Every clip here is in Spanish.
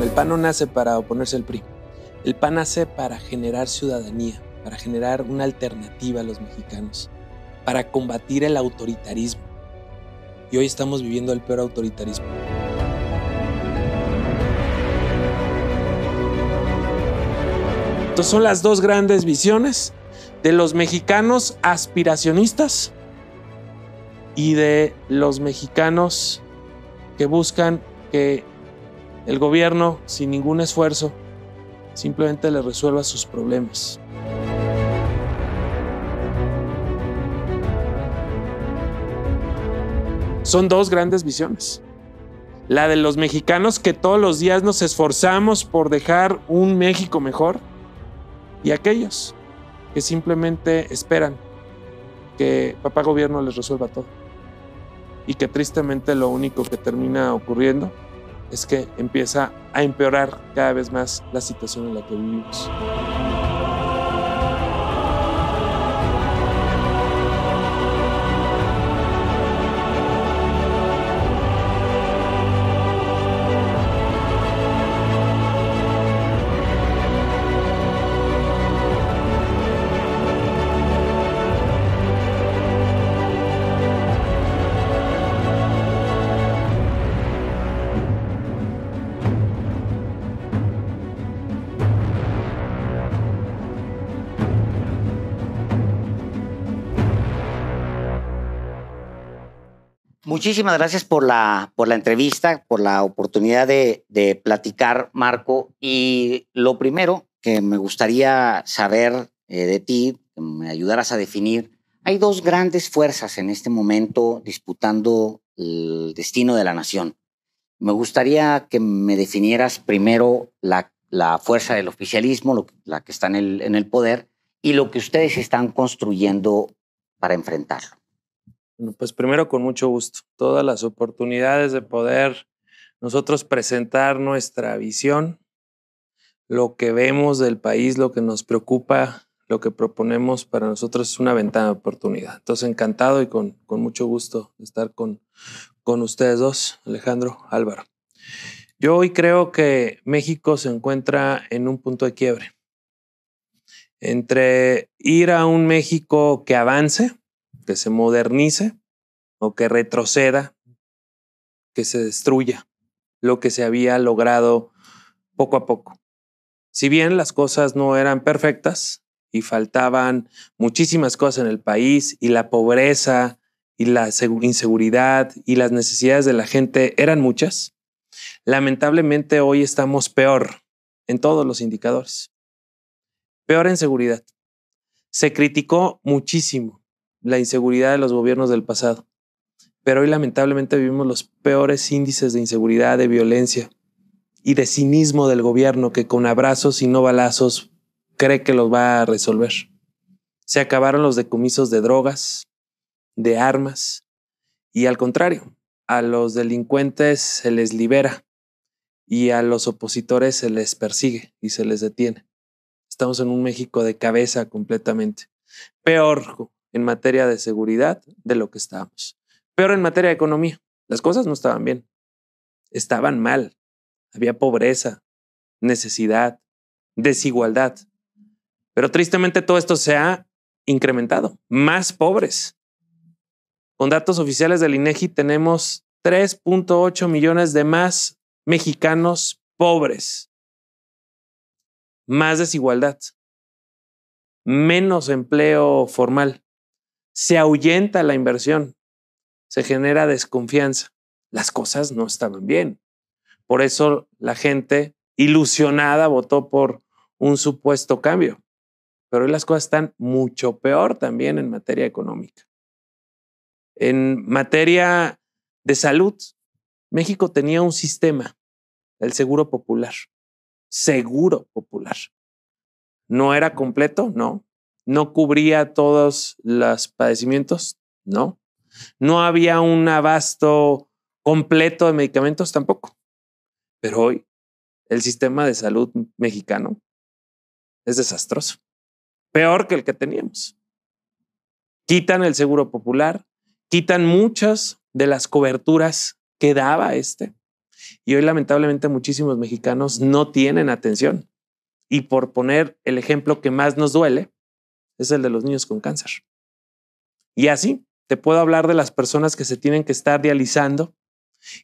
El PAN no nace para oponerse al PRI. El PAN nace para generar ciudadanía, para generar una alternativa a los mexicanos, para combatir el autoritarismo. Y hoy estamos viviendo el peor autoritarismo. Estas son las dos grandes visiones de los mexicanos aspiracionistas y de los mexicanos que buscan que el gobierno, sin ningún esfuerzo, simplemente le resuelva sus problemas. Son dos grandes visiones. La de los mexicanos que todos los días nos esforzamos por dejar un México mejor y aquellos que simplemente esperan que papá gobierno les resuelva todo. Y que tristemente lo único que termina ocurriendo es que empieza a empeorar cada vez más la situación en la que vivimos. Muchísimas gracias por la, por la entrevista, por la oportunidad de, de platicar, Marco. Y lo primero que me gustaría saber eh, de ti, que me ayudaras a definir, hay dos grandes fuerzas en este momento disputando el destino de la nación. Me gustaría que me definieras primero la, la fuerza del oficialismo, la que está en el, en el poder, y lo que ustedes están construyendo para enfrentarlo. Bueno, pues primero con mucho gusto. Todas las oportunidades de poder nosotros presentar nuestra visión, lo que vemos del país, lo que nos preocupa, lo que proponemos para nosotros es una ventana de oportunidad. Entonces, encantado y con, con mucho gusto de estar con, con ustedes dos, Alejandro, Álvaro. Yo hoy creo que México se encuentra en un punto de quiebre entre ir a un México que avance, que se modernice o que retroceda, que se destruya lo que se había logrado poco a poco. Si bien las cosas no eran perfectas y faltaban muchísimas cosas en el país y la pobreza y la inseguridad y las necesidades de la gente eran muchas, lamentablemente hoy estamos peor en todos los indicadores. Peor en seguridad. Se criticó muchísimo la inseguridad de los gobiernos del pasado. Pero hoy lamentablemente vivimos los peores índices de inseguridad, de violencia y de cinismo del gobierno que con abrazos y no balazos cree que los va a resolver. Se acabaron los decomisos de drogas, de armas y al contrario, a los delincuentes se les libera y a los opositores se les persigue y se les detiene. Estamos en un México de cabeza completamente. Peor, en materia de seguridad de lo que estábamos. Pero en materia de economía, las cosas no estaban bien. Estaban mal. Había pobreza, necesidad, desigualdad. Pero tristemente todo esto se ha incrementado. Más pobres. Con datos oficiales del INEGI tenemos 3.8 millones de más mexicanos pobres. Más desigualdad. Menos empleo formal se ahuyenta la inversión, se genera desconfianza. Las cosas no estaban bien. Por eso la gente ilusionada votó por un supuesto cambio. Pero hoy las cosas están mucho peor también en materia económica. En materia de salud, México tenía un sistema, el seguro popular. Seguro popular. No era completo, no no cubría todos los padecimientos, no. No había un abasto completo de medicamentos tampoco. Pero hoy el sistema de salud mexicano es desastroso. Peor que el que teníamos. Quitan el seguro popular, quitan muchas de las coberturas que daba este Y hoy lamentablemente muchísimos mexicanos no tienen atención. Y por poner el ejemplo que más nos duele, es el de los niños con cáncer. Y así te puedo hablar de las personas que se tienen que estar dializando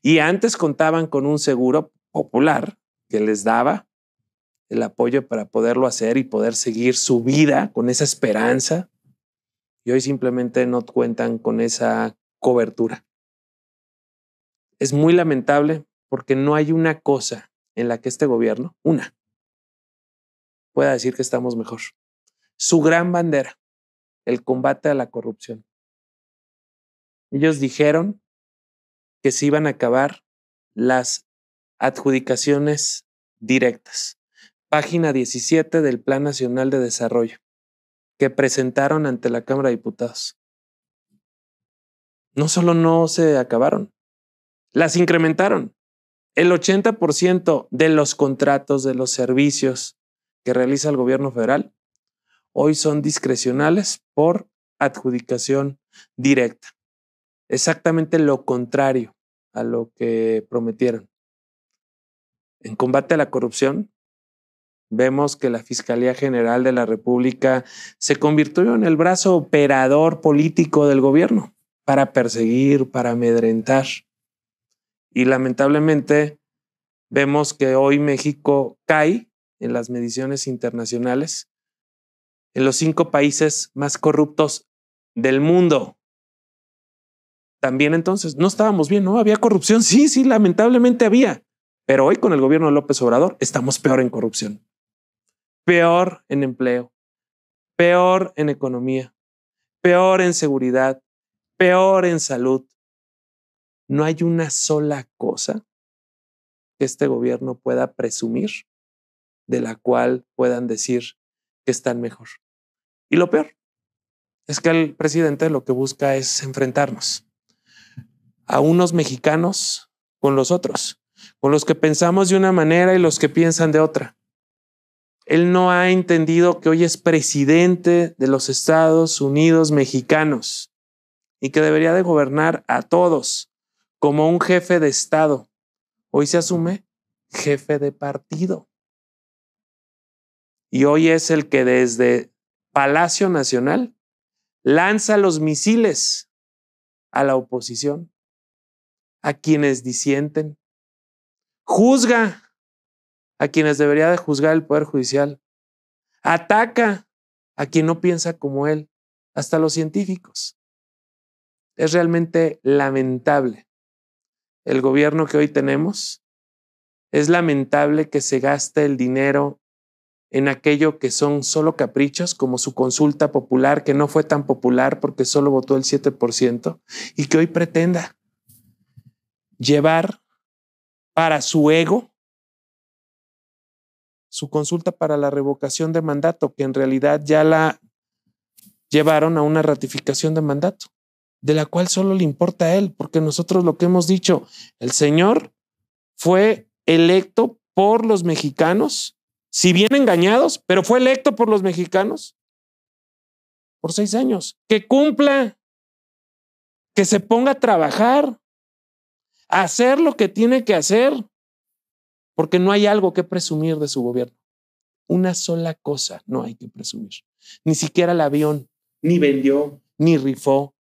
y antes contaban con un seguro popular que les daba el apoyo para poderlo hacer y poder seguir su vida con esa esperanza. Y hoy simplemente no cuentan con esa cobertura. Es muy lamentable porque no hay una cosa en la que este gobierno, una, pueda decir que estamos mejor. Su gran bandera, el combate a la corrupción. Ellos dijeron que se iban a acabar las adjudicaciones directas. Página 17 del Plan Nacional de Desarrollo que presentaron ante la Cámara de Diputados. No solo no se acabaron, las incrementaron. El 80% de los contratos de los servicios que realiza el gobierno federal hoy son discrecionales por adjudicación directa. Exactamente lo contrario a lo que prometieron. En combate a la corrupción, vemos que la Fiscalía General de la República se convirtió en el brazo operador político del gobierno para perseguir, para amedrentar. Y lamentablemente vemos que hoy México cae en las mediciones internacionales en los cinco países más corruptos del mundo. También entonces, no estábamos bien, ¿no? Había corrupción, sí, sí, lamentablemente había. Pero hoy con el gobierno de López Obrador estamos peor en corrupción, peor en empleo, peor en economía, peor en seguridad, peor en salud. No hay una sola cosa que este gobierno pueda presumir de la cual puedan decir que están mejor. Y lo peor es que el presidente lo que busca es enfrentarnos a unos mexicanos con los otros, con los que pensamos de una manera y los que piensan de otra. Él no ha entendido que hoy es presidente de los Estados Unidos mexicanos y que debería de gobernar a todos como un jefe de Estado. Hoy se asume jefe de partido. Y hoy es el que desde Palacio Nacional lanza los misiles a la oposición, a quienes disienten, juzga a quienes debería de juzgar el Poder Judicial, ataca a quien no piensa como él, hasta los científicos. Es realmente lamentable el gobierno que hoy tenemos. Es lamentable que se gaste el dinero en aquello que son solo caprichos, como su consulta popular, que no fue tan popular porque solo votó el 7%, y que hoy pretenda llevar para su ego su consulta para la revocación de mandato, que en realidad ya la llevaron a una ratificación de mandato, de la cual solo le importa a él, porque nosotros lo que hemos dicho, el señor fue electo por los mexicanos si bien engañados, pero fue electo por los mexicanos por seis años. Que cumpla, que se ponga a trabajar, a hacer lo que tiene que hacer, porque no hay algo que presumir de su gobierno. Una sola cosa no hay que presumir. Ni siquiera el avión, ni vendió, ni rifó.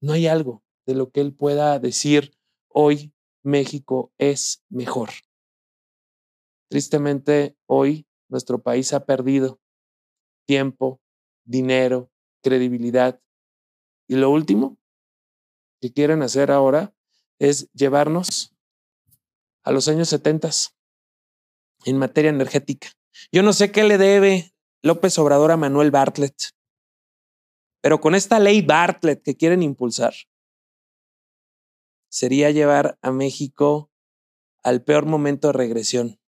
No hay algo de lo que él pueda decir hoy México es mejor. Tristemente, hoy nuestro país ha perdido tiempo, dinero, credibilidad. Y lo último que quieren hacer ahora es llevarnos a los años 70 en materia energética. Yo no sé qué le debe López Obrador a Manuel Bartlett, pero con esta ley Bartlett que quieren impulsar, sería llevar a México al peor momento de regresión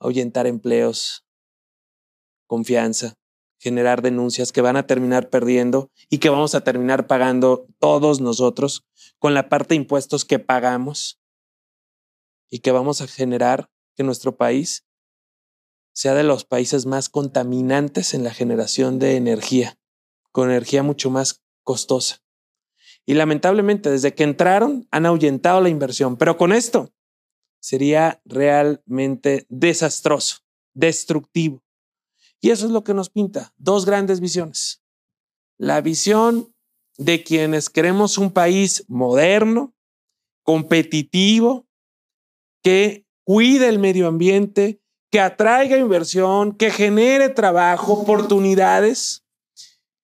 ahuyentar empleos, confianza, generar denuncias que van a terminar perdiendo y que vamos a terminar pagando todos nosotros con la parte de impuestos que pagamos y que vamos a generar que nuestro país sea de los países más contaminantes en la generación de energía, con energía mucho más costosa. Y lamentablemente, desde que entraron, han ahuyentado la inversión. Pero con esto sería realmente desastroso, destructivo. Y eso es lo que nos pinta. Dos grandes visiones. La visión de quienes queremos un país moderno, competitivo, que cuide el medio ambiente, que atraiga inversión, que genere trabajo, oportunidades,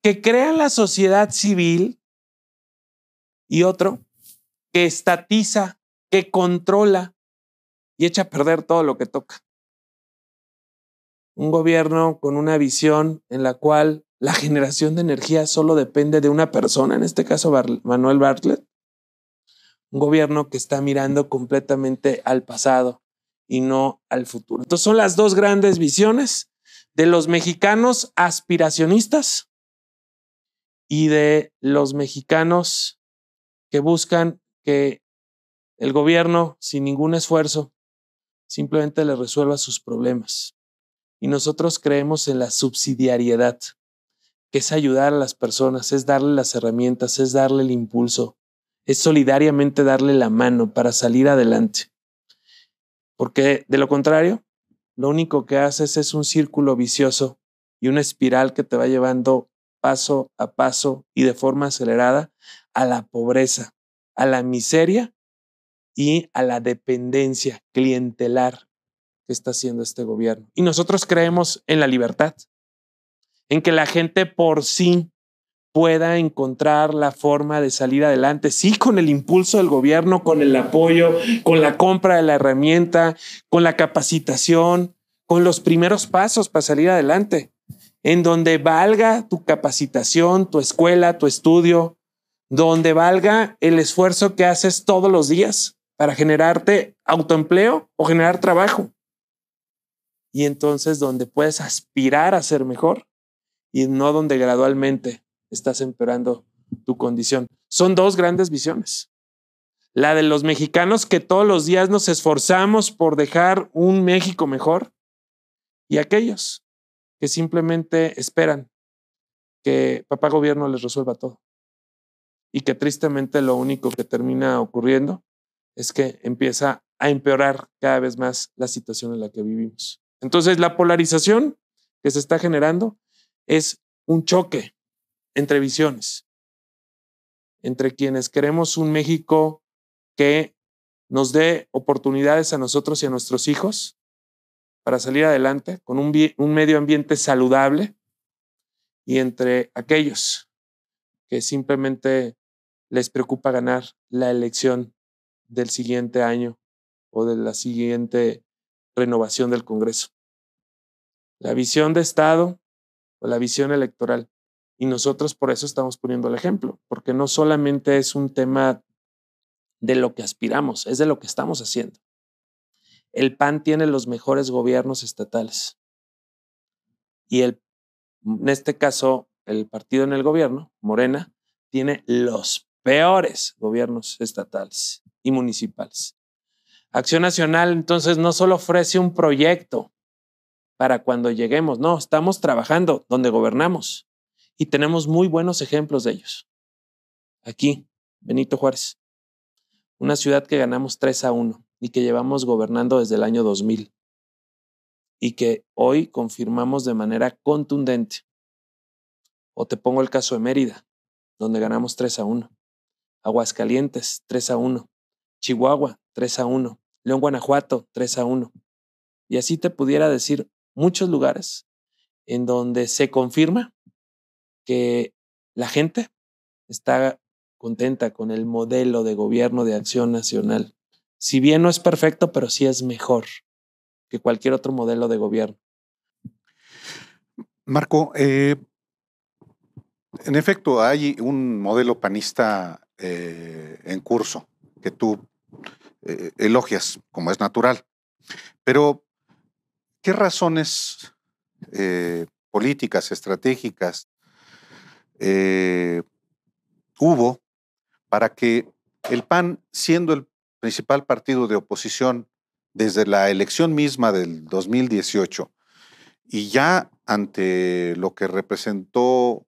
que crea la sociedad civil y otro que estatiza, que controla y echa a perder todo lo que toca. Un gobierno con una visión en la cual la generación de energía solo depende de una persona, en este caso Manuel Bartlett. Un gobierno que está mirando completamente al pasado y no al futuro. Entonces son las dos grandes visiones de los mexicanos aspiracionistas y de los mexicanos que buscan que el gobierno, sin ningún esfuerzo, simplemente le resuelva sus problemas. Y nosotros creemos en la subsidiariedad, que es ayudar a las personas, es darle las herramientas, es darle el impulso, es solidariamente darle la mano para salir adelante. Porque de lo contrario, lo único que haces es un círculo vicioso y una espiral que te va llevando paso a paso y de forma acelerada a la pobreza, a la miseria y a la dependencia clientelar que está haciendo este gobierno. Y nosotros creemos en la libertad, en que la gente por sí pueda encontrar la forma de salir adelante, sí, con el impulso del gobierno, con el apoyo, con la compra de la herramienta, con la capacitación, con los primeros pasos para salir adelante, en donde valga tu capacitación, tu escuela, tu estudio, donde valga el esfuerzo que haces todos los días para generarte autoempleo o generar trabajo. Y entonces donde puedes aspirar a ser mejor y no donde gradualmente estás empeorando tu condición. Son dos grandes visiones. La de los mexicanos que todos los días nos esforzamos por dejar un México mejor y aquellos que simplemente esperan que papá gobierno les resuelva todo. Y que tristemente lo único que termina ocurriendo es que empieza a empeorar cada vez más la situación en la que vivimos. Entonces, la polarización que se está generando es un choque entre visiones, entre quienes queremos un México que nos dé oportunidades a nosotros y a nuestros hijos para salir adelante con un, medio ambiente saludable y entre aquellos que simplemente les preocupa ganar la elección del siguiente año o de la siguiente renovación del Congreso. La visión de Estado o la visión electoral y nosotros por eso estamos poniendo el ejemplo, porque no solamente es un tema de lo que aspiramos, es de lo que estamos haciendo. El PAN tiene los mejores gobiernos estatales. Y el, en este caso, el partido en el gobierno, Morena, tiene los peores gobiernos estatales y municipales. Acción Nacional entonces no solo ofrece un proyecto para cuando lleguemos, no, estamos trabajando donde gobernamos y tenemos muy buenos ejemplos de ellos. Aquí, Benito Juárez, una ciudad que ganamos 3 a 1 y que llevamos gobernando desde el año 2000 y que hoy confirmamos de manera contundente. O te pongo el caso de Mérida, donde ganamos 3 a 1. Aguascalientes, 3 a 1. Chihuahua, 3 a 1. León, Guanajuato, 3 a 1. Y así te pudiera decir muchos lugares en donde se confirma que la gente está contenta con el modelo de gobierno de acción nacional. Si bien no es perfecto, pero sí es mejor que cualquier otro modelo de gobierno. Marco, eh, en efecto, hay un modelo panista eh, en curso que tú eh, elogias, como es natural. Pero, ¿qué razones políticas, estratégicas, eh, hubo para que el PAN, siendo el principal partido de oposición desde la elección misma del 2018 y ya ante lo que representó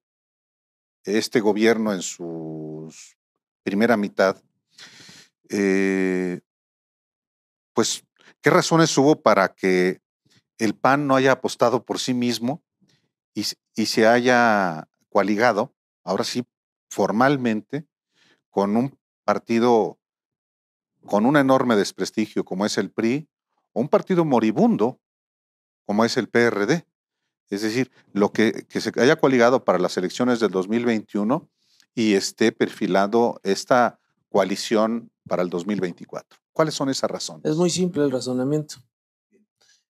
este gobierno en sus primera mitad, eh, pues, ¿qué razones hubo para que el PAN no haya apostado por sí mismo y, se haya coaligado, ahora sí, formalmente, con un partido con un enorme desprestigio como es el PRI, o un partido moribundo como es el PRD. Es decir, lo que, que se haya coaligado para las elecciones del 2021 y esté perfilando esta coalición para el 2024. ¿Cuáles son esas razones? Es muy simple el razonamiento.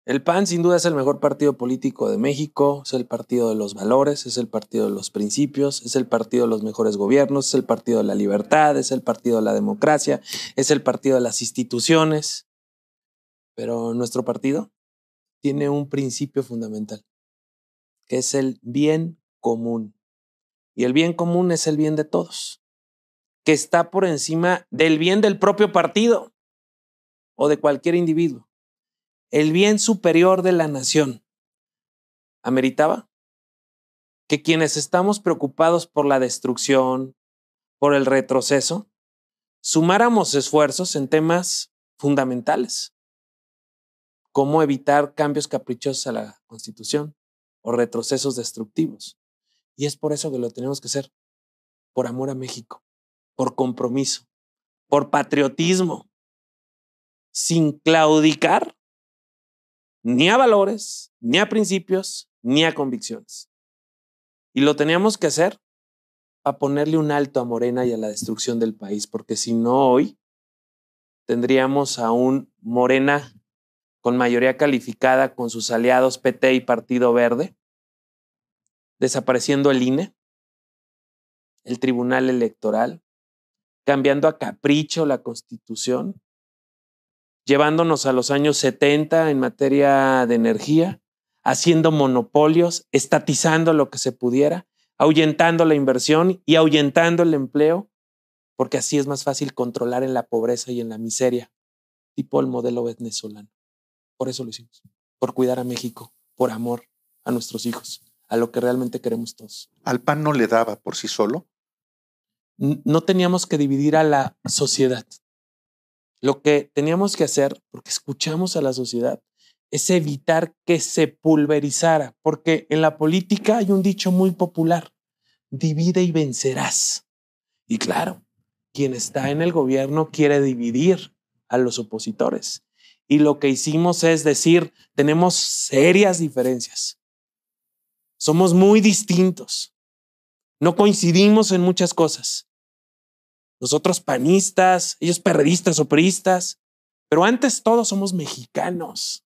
El PAN sin duda es el mejor partido político de México, es el partido de los valores, es el partido de los principios, es el partido de los mejores gobiernos, es el partido de la libertad, es el partido de la democracia, es el partido de las instituciones. Pero nuestro partido tiene un principio fundamental, que es el bien común. Y el bien común es el bien de todos, que está por encima del bien del propio partido o de cualquier individuo. El bien superior de la nación, ameritaba que quienes estamos preocupados por la destrucción, por el retroceso, sumáramos esfuerzos en temas fundamentales, como evitar cambios caprichosos a la Constitución o retrocesos destructivos. Y es por eso que lo tenemos que hacer, por amor a México, por compromiso, por patriotismo, sin claudicar ni a valores, ni a principios, ni a convicciones. Y lo teníamos que hacer a ponerle un alto a Morena y a la destrucción del país, porque si no hoy tendríamos a un Morena con mayoría calificada con sus aliados PT y Partido Verde, desapareciendo el INE, el Tribunal Electoral, cambiando a capricho la Constitución, llevándonos a los años 70 en materia de energía, haciendo monopolios, estatizando lo que se pudiera, ahuyentando la inversión y ahuyentando el empleo, porque así es más fácil controlar en la pobreza y en la miseria, tipo el modelo venezolano. Por eso lo hicimos, por cuidar a México, por amor a nuestros hijos, a lo que realmente queremos todos. ¿Al PAN no le daba por sí solo? No teníamos que dividir a la sociedad. Lo que teníamos que hacer, porque escuchamos a la sociedad, es evitar que se pulverizara, porque en la política hay un dicho muy popular, divide y vencerás. Y claro, quien está en el gobierno quiere dividir a los opositores. Y lo que hicimos es decir, tenemos serias diferencias. Somos muy distintos. No coincidimos en muchas cosas nosotros panistas, ellos perredistas o peristas, pero antes todos somos mexicanos.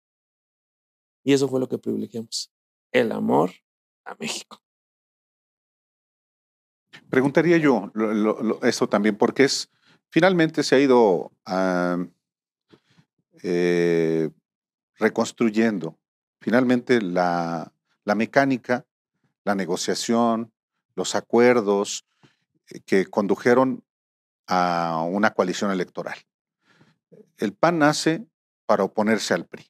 Y eso fue lo que privilegiamos, el amor a México. Preguntaría yo eso también, porque es, finalmente se ha ido eh, reconstruyendo, finalmente la, la mecánica, la negociación, los acuerdos eh, que condujeron a una coalición electoral. El PAN nace para oponerse al PRI.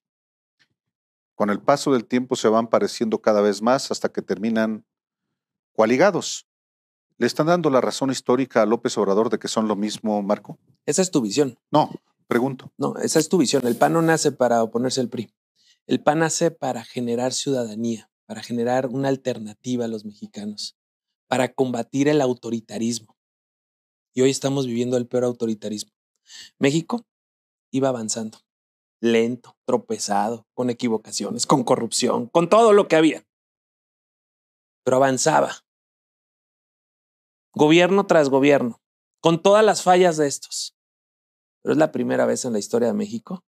Con el paso del tiempo se van pareciendo cada vez más hasta que terminan coaligados. ¿Le están dando la razón histórica a López Obrador de que son lo mismo, Marco? Esa es tu visión. No, pregunto. No, esa es tu visión. El PAN no nace para oponerse al PRI. El PAN nace para generar ciudadanía, para generar una alternativa a los mexicanos, para combatir el autoritarismo. Y hoy estamos viviendo el peor autoritarismo. México iba avanzando, lento, tropezado, con equivocaciones, con corrupción, con todo lo que había. Pero avanzaba. Gobierno tras gobierno, con todas las fallas de estos. Pero es la primera vez en la historia de México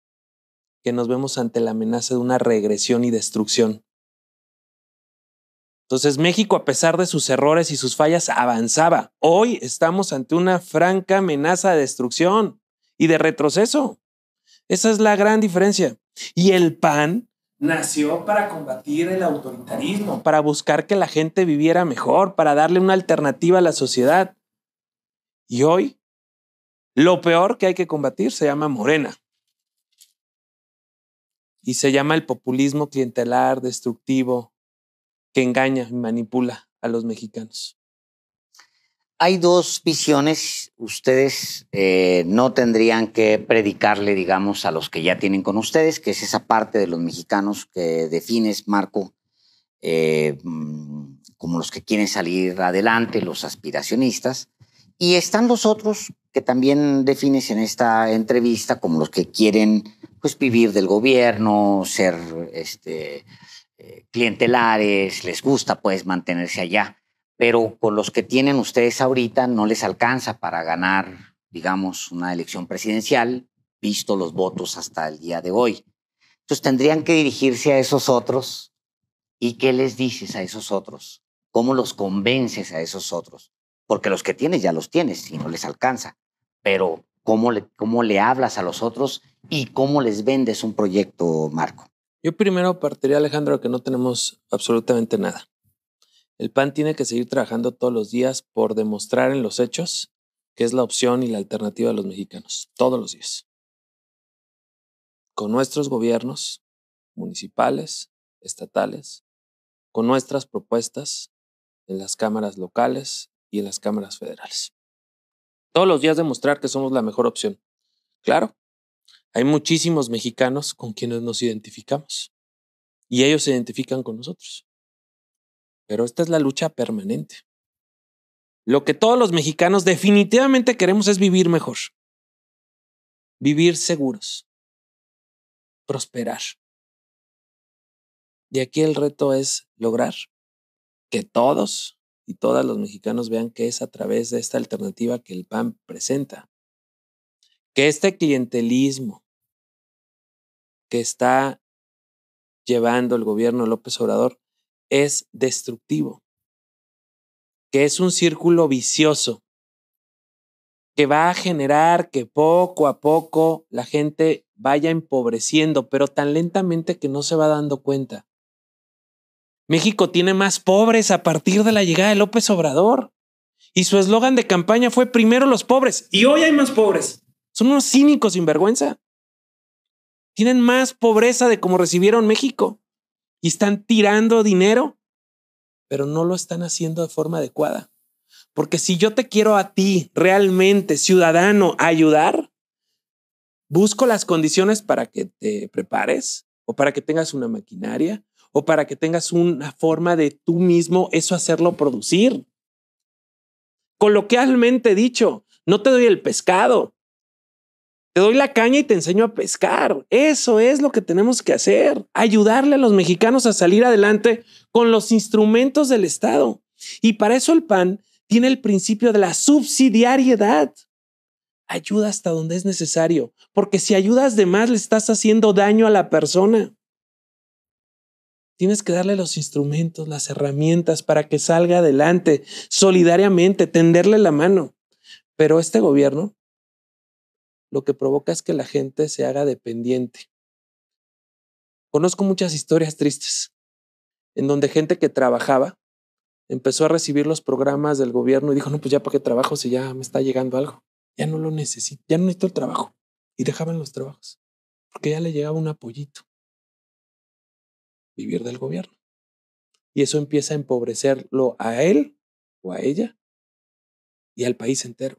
que nos vemos ante la amenaza de una regresión y destrucción entonces México, a pesar de sus errores y sus fallas, avanzaba. Hoy estamos ante una franca amenaza de destrucción y de retroceso. Esa es la gran diferencia. Y el PAN nació para combatir el autoritarismo, para buscar que la gente viviera mejor, para darle una alternativa a la sociedad. Y hoy, lo peor que hay que combatir se llama Morena. Y se llama el populismo clientelar, destructivo, que engaña y manipula a los mexicanos. hay dos visiones. Ustedes eh, no tendrían que predicarle, digamos, a los que ya tienen con ustedes, que es esa parte de los mexicanos que defines, Marco, eh, mm, como los que quieren salir adelante, los aspiracionistas. Y están los otros que también defines en esta entrevista como los que quieren pues, vivir del gobierno, ser este, eh, clientelares, les gusta pues mantenerse allá pero con los que tienen ustedes ahorita no les alcanza para ganar, digamos, una elección presidencial, visto los votos hasta el día de hoy. Entonces tendrían que dirigirse a esos otros. ¿Y qué les dices a esos otros? ¿Cómo los convences a esos otros? Porque los que tienes ya los tienes y no les alcanza. Pero ¿cómo cómo le hablas a los otros y cómo les vendes un proyecto, Marco? Yo primero partiría, Alejandro, que no tenemos absolutamente nada. El PAN tiene que seguir trabajando todos los días por demostrar en los hechos que es la opción y la alternativa de los mexicanos, todos los días. Con nuestros gobiernos municipales, estatales, con nuestras propuestas en las cámaras locales y en las cámaras federales. Todos los días demostrar que somos la mejor opción. Claro, hay muchísimos mexicanos con quienes nos identificamos y ellos se identifican con nosotros. Pero esta es la lucha permanente. Lo que todos los mexicanos definitivamente queremos es vivir mejor, vivir seguros, prosperar. Y aquí el reto es lograr que todos y todas los mexicanos vean que es a través de esta alternativa que el PAN presenta. Que este clientelismo que está llevando el gobierno López Obrador es destructivo, que es un círculo vicioso, que va a generar que poco a poco la gente vaya empobreciendo, pero tan lentamente que no se va dando cuenta. México tiene más pobres a partir de la llegada de López Obrador. Y su eslogan de campaña fue primero los pobres. Y hoy hay más pobres. Son unos cínicos sin vergüenza. Tienen más pobreza de como recibieron México y están tirando dinero, pero no lo están haciendo de forma adecuada. Porque si yo te quiero a ti realmente, ciudadano, ayudar, busco las condiciones para que te prepares o para que tengas una maquinaria o para que tengas una forma de tú mismo eso hacerlo producir. Coloquialmente dicho, no te doy el pescado, te doy la caña y te enseño a pescar. Eso es lo que tenemos que hacer. Ayudarle a los mexicanos a salir adelante con los instrumentos del Estado. Y para eso el PAN tiene el principio de la subsidiariedad. Ayuda hasta donde es necesario, porque si ayudas de más le estás haciendo daño a la persona. Tienes que darle los instrumentos, las herramientas para que salga adelante solidariamente, tenderle la mano. Pero este gobierno lo que provoca es que la gente se haga dependiente. Conozco muchas historias tristes en donde gente que trabajaba empezó a recibir los programas del gobierno y dijo, no, pues ya para qué trabajo si ya me está llegando algo. Ya no lo necesito, ya no necesito el trabajo. Y dejaban los trabajos porque ya le llegaba un apoyito. Vivir del gobierno. Y eso empieza a empobrecerlo a él o a ella y al país entero.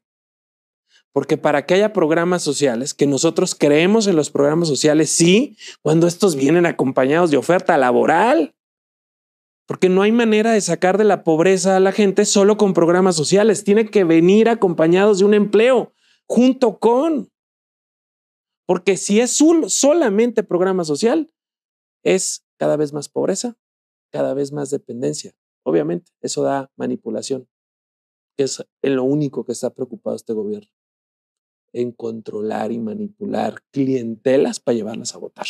Porque para que haya programas sociales, que nosotros creemos en los programas sociales, sí, cuando estos vienen acompañados de oferta laboral. Porque no hay manera de sacar de la pobreza a la gente solo con programas sociales. Tiene que venir acompañados de un empleo junto con. Porque si es un, solamente programa social, es cada vez más pobreza, cada vez más dependencia. Obviamente, eso da manipulación, que es en lo único que está preocupado este gobierno en controlar y manipular clientelas para llevarlas a votar.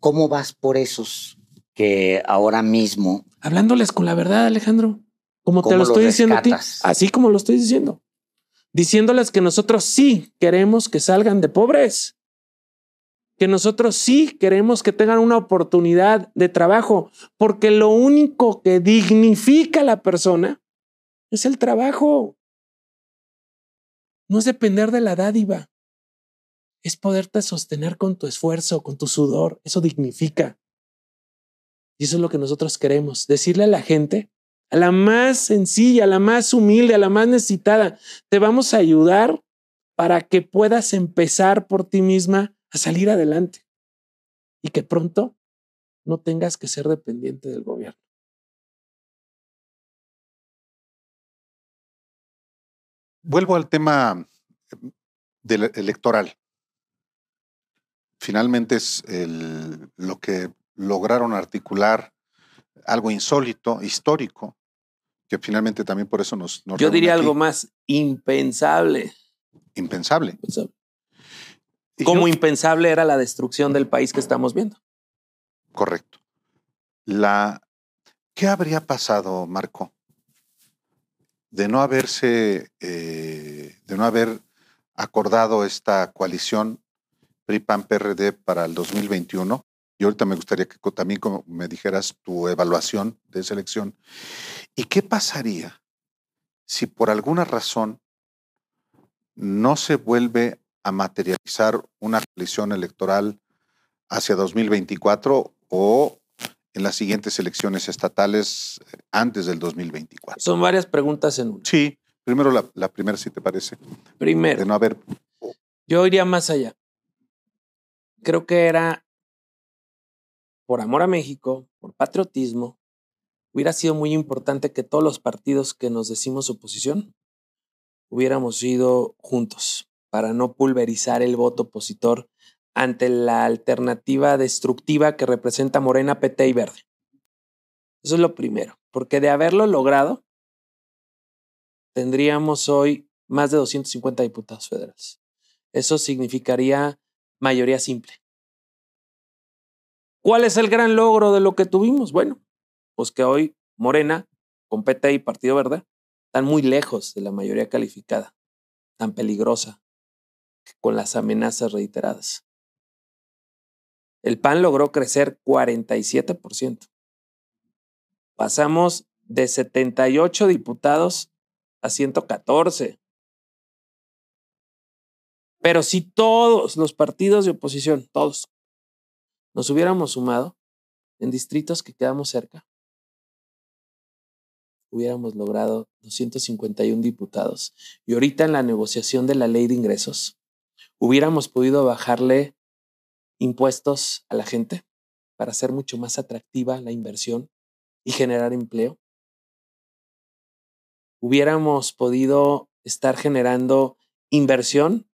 ¿Cómo vas por esos que ahora mismo... Hablándoles con la verdad, Alejandro, como te lo estoy diciendo a ti, así como lo estoy diciendo. Diciéndoles que nosotros sí queremos que salgan de pobres, que nosotros sí queremos que tengan una oportunidad de trabajo, porque lo único que dignifica a la persona es el trabajo. No es depender de la dádiva. Es poderte sostener con tu esfuerzo, con tu sudor. Eso dignifica. Y eso es lo que nosotros queremos. Decirle a la gente, a la más sencilla, a la más humilde, a la más necesitada. Te vamos a ayudar para que puedas empezar por ti misma a salir adelante y que pronto no tengas que ser dependiente del gobierno. Vuelvo al tema em, del electoral. Finalmente es lo que lograron articular algo insólito, histórico, que finalmente también por eso nos... Yo diría algo más impensable. Impensable. Como impensable era la destrucción del país que estamos viendo. Correcto. La, ¿Qué habría pasado, Marco, de no haberse, eh, de no haber acordado esta coalición PRI-PAN-PRD para el 2021? Y ahorita me gustaría que también me dijeras tu evaluación de esa elección. ¿Y qué pasaría si por alguna razón no se vuelve a materializar una coalición electoral hacia 2024 o en las siguientes elecciones estatales eh, antes del 2024? Son varias preguntas en una. Sí, primero la, primera, si te parece. Primero. De no haber. Yo iría más allá. Creo que era por amor a México, por patriotismo, hubiera sido muy importante que todos los partidos que nos decimos oposición hubiéramos ido juntos para no pulverizar el voto opositor ante la alternativa destructiva que representa Morena, PT y Verde. Eso es lo primero, porque de haberlo logrado, tendríamos hoy más de 250 diputados federales. Eso significaría mayoría simple. ¿Cuál es el gran logro de lo que tuvimos? Bueno, pues que hoy Morena, con PT y Partido Verde, están muy lejos de la mayoría calificada, tan peligrosa, con las amenazas reiteradas. El PAN logró crecer 47%. Pasamos de 78 diputados a 114. Pero si todos los partidos de oposición, todos, nos hubiéramos sumado en distritos que quedamos cerca, hubiéramos logrado 251 diputados. Y ahorita en la negociación de la ley de ingresos, hubiéramos podido bajarle impuestos a la gente para hacer mucho más atractiva la inversión y generar empleo. Hubiéramos podido estar generando inversión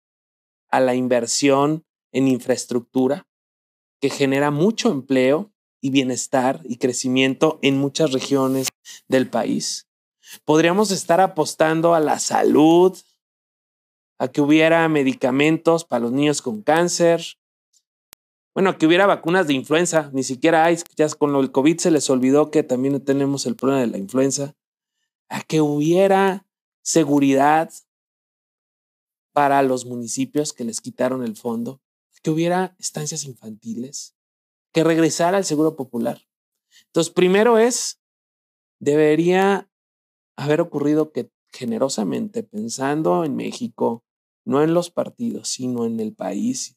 a la inversión en infraestructura que genera mucho empleo y bienestar y crecimiento en muchas regiones del país. Podríamos estar apostando a la salud, a que hubiera medicamentos para los niños con cáncer, bueno, que hubiera vacunas de influenza, ni siquiera hay, ya con el COVID se les olvidó que también tenemos el problema de la influenza, a que hubiera seguridad para los municipios que les quitaron el fondo, que hubiera estancias infantiles, que regresara al seguro popular. Entonces, primero es, debería haber ocurrido que generosamente, pensando en México, no en los partidos, sino en el país,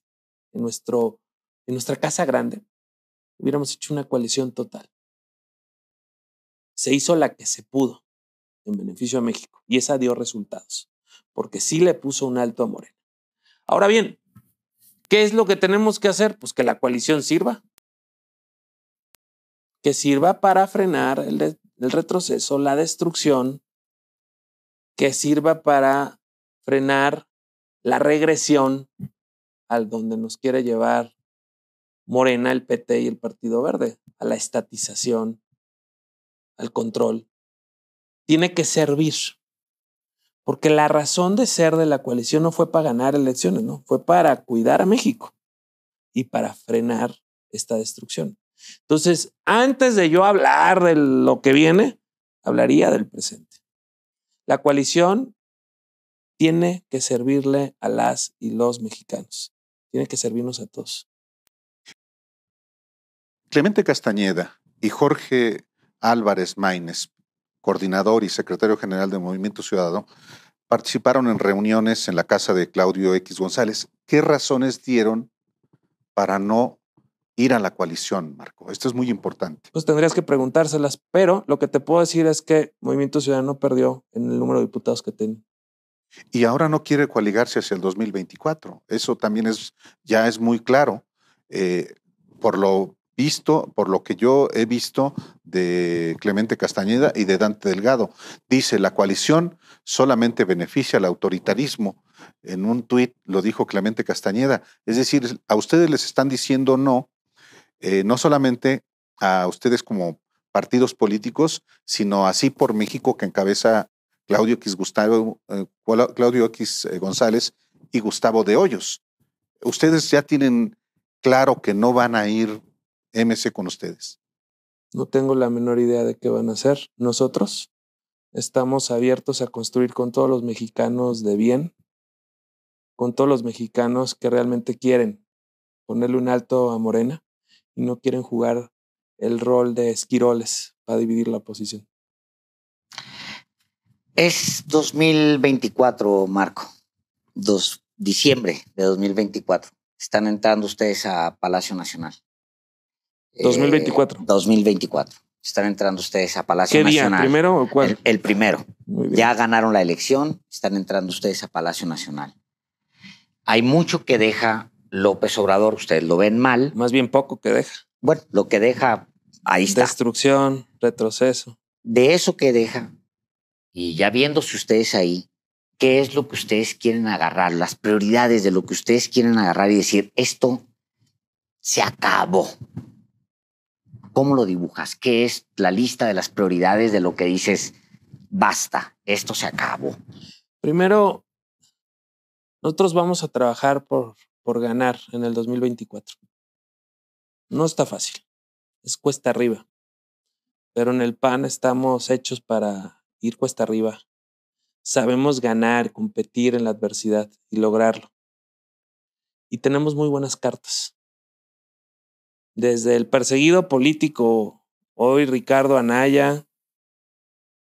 en, nuestro, en nuestra casa grande, hubiéramos hecho una coalición total. Se hizo la que se pudo en beneficio de México y esa dio resultados, porque sí le puso un alto a Morena. Ahora bien, ¿qué es lo que tenemos que hacer? Pues que la coalición sirva, que sirva para frenar el, retroceso, la destrucción, que sirva para frenar la regresión al donde nos quiere llevar Morena, el PT y el Partido Verde, a la estatización, al control. Tiene que servir, porque la razón de ser de la coalición no fue para ganar elecciones, no, fue para cuidar a México y para frenar esta destrucción. Entonces, antes de yo hablar de lo que viene, hablaría del presente. La coalición tiene que servirle a las y los mexicanos. Tiene que servirnos a todos. Clemente Castañeda y Jorge Álvarez Maínez, coordinador y secretario general del Movimiento Ciudadano, participaron en reuniones en la casa de Claudio X González. ¿Qué razones dieron para no ir a la coalición, Marco? Esto es muy importante. Pues tendrías que preguntárselas, pero lo que te puedo decir es que Movimiento Ciudadano perdió en el número de diputados que tiene. Y ahora no quiere coaligarse hacia el 2024. Eso también es, ya es muy claro. Eh, por lo visto, por lo que yo he visto de Clemente Castañeda y de Dante Delgado. Dice, la coalición solamente beneficia al autoritarismo. En un tuit lo dijo Clemente Castañeda. Es decir, a ustedes les están diciendo no, eh, no solamente a ustedes como partidos políticos, sino así por México que encabeza Claudio X, Gustavo, eh, Claudio X eh, González y Gustavo de Hoyos. Ustedes ya tienen claro que no van a ir MC con ustedes. No tengo la menor idea de qué van a hacer. Nosotros estamos abiertos a construir con todos los mexicanos de bien, con todos los mexicanos que realmente quieren ponerle un alto a Morena y no quieren jugar el rol de esquiroles para dividir la oposición. Es 2024, Marco. Dos, diciembre de 2024. Están entrando ustedes a Palacio Nacional. 2024. 2024. Eh, están entrando ustedes a Palacio ¿Qué Nacional. día? ¿Primero o cuál? El, primero. Ya ganaron la elección, están entrando ustedes a Palacio Nacional. Hay mucho que deja López Obrador, ustedes lo ven mal. Más bien poco que deja. Bueno, lo que deja, ahí está. Destrucción, retroceso. De eso que deja, y ya viéndose ustedes ahí, ¿qué es lo que ustedes quieren agarrar? Las prioridades de lo que ustedes quieren agarrar y decir, esto se acabó. ¿Cómo lo dibujas? ¿Qué es la lista de las prioridades de lo que dices, basta, esto se acabó? Primero, nosotros vamos a trabajar por, por ganar en el 2024. No está fácil, es cuesta arriba, pero en el PAN estamos hechos para ir cuesta arriba. Sabemos ganar, competir en la adversidad y lograrlo. Y tenemos muy buenas cartas desde el perseguido político, hoy Ricardo Anaya,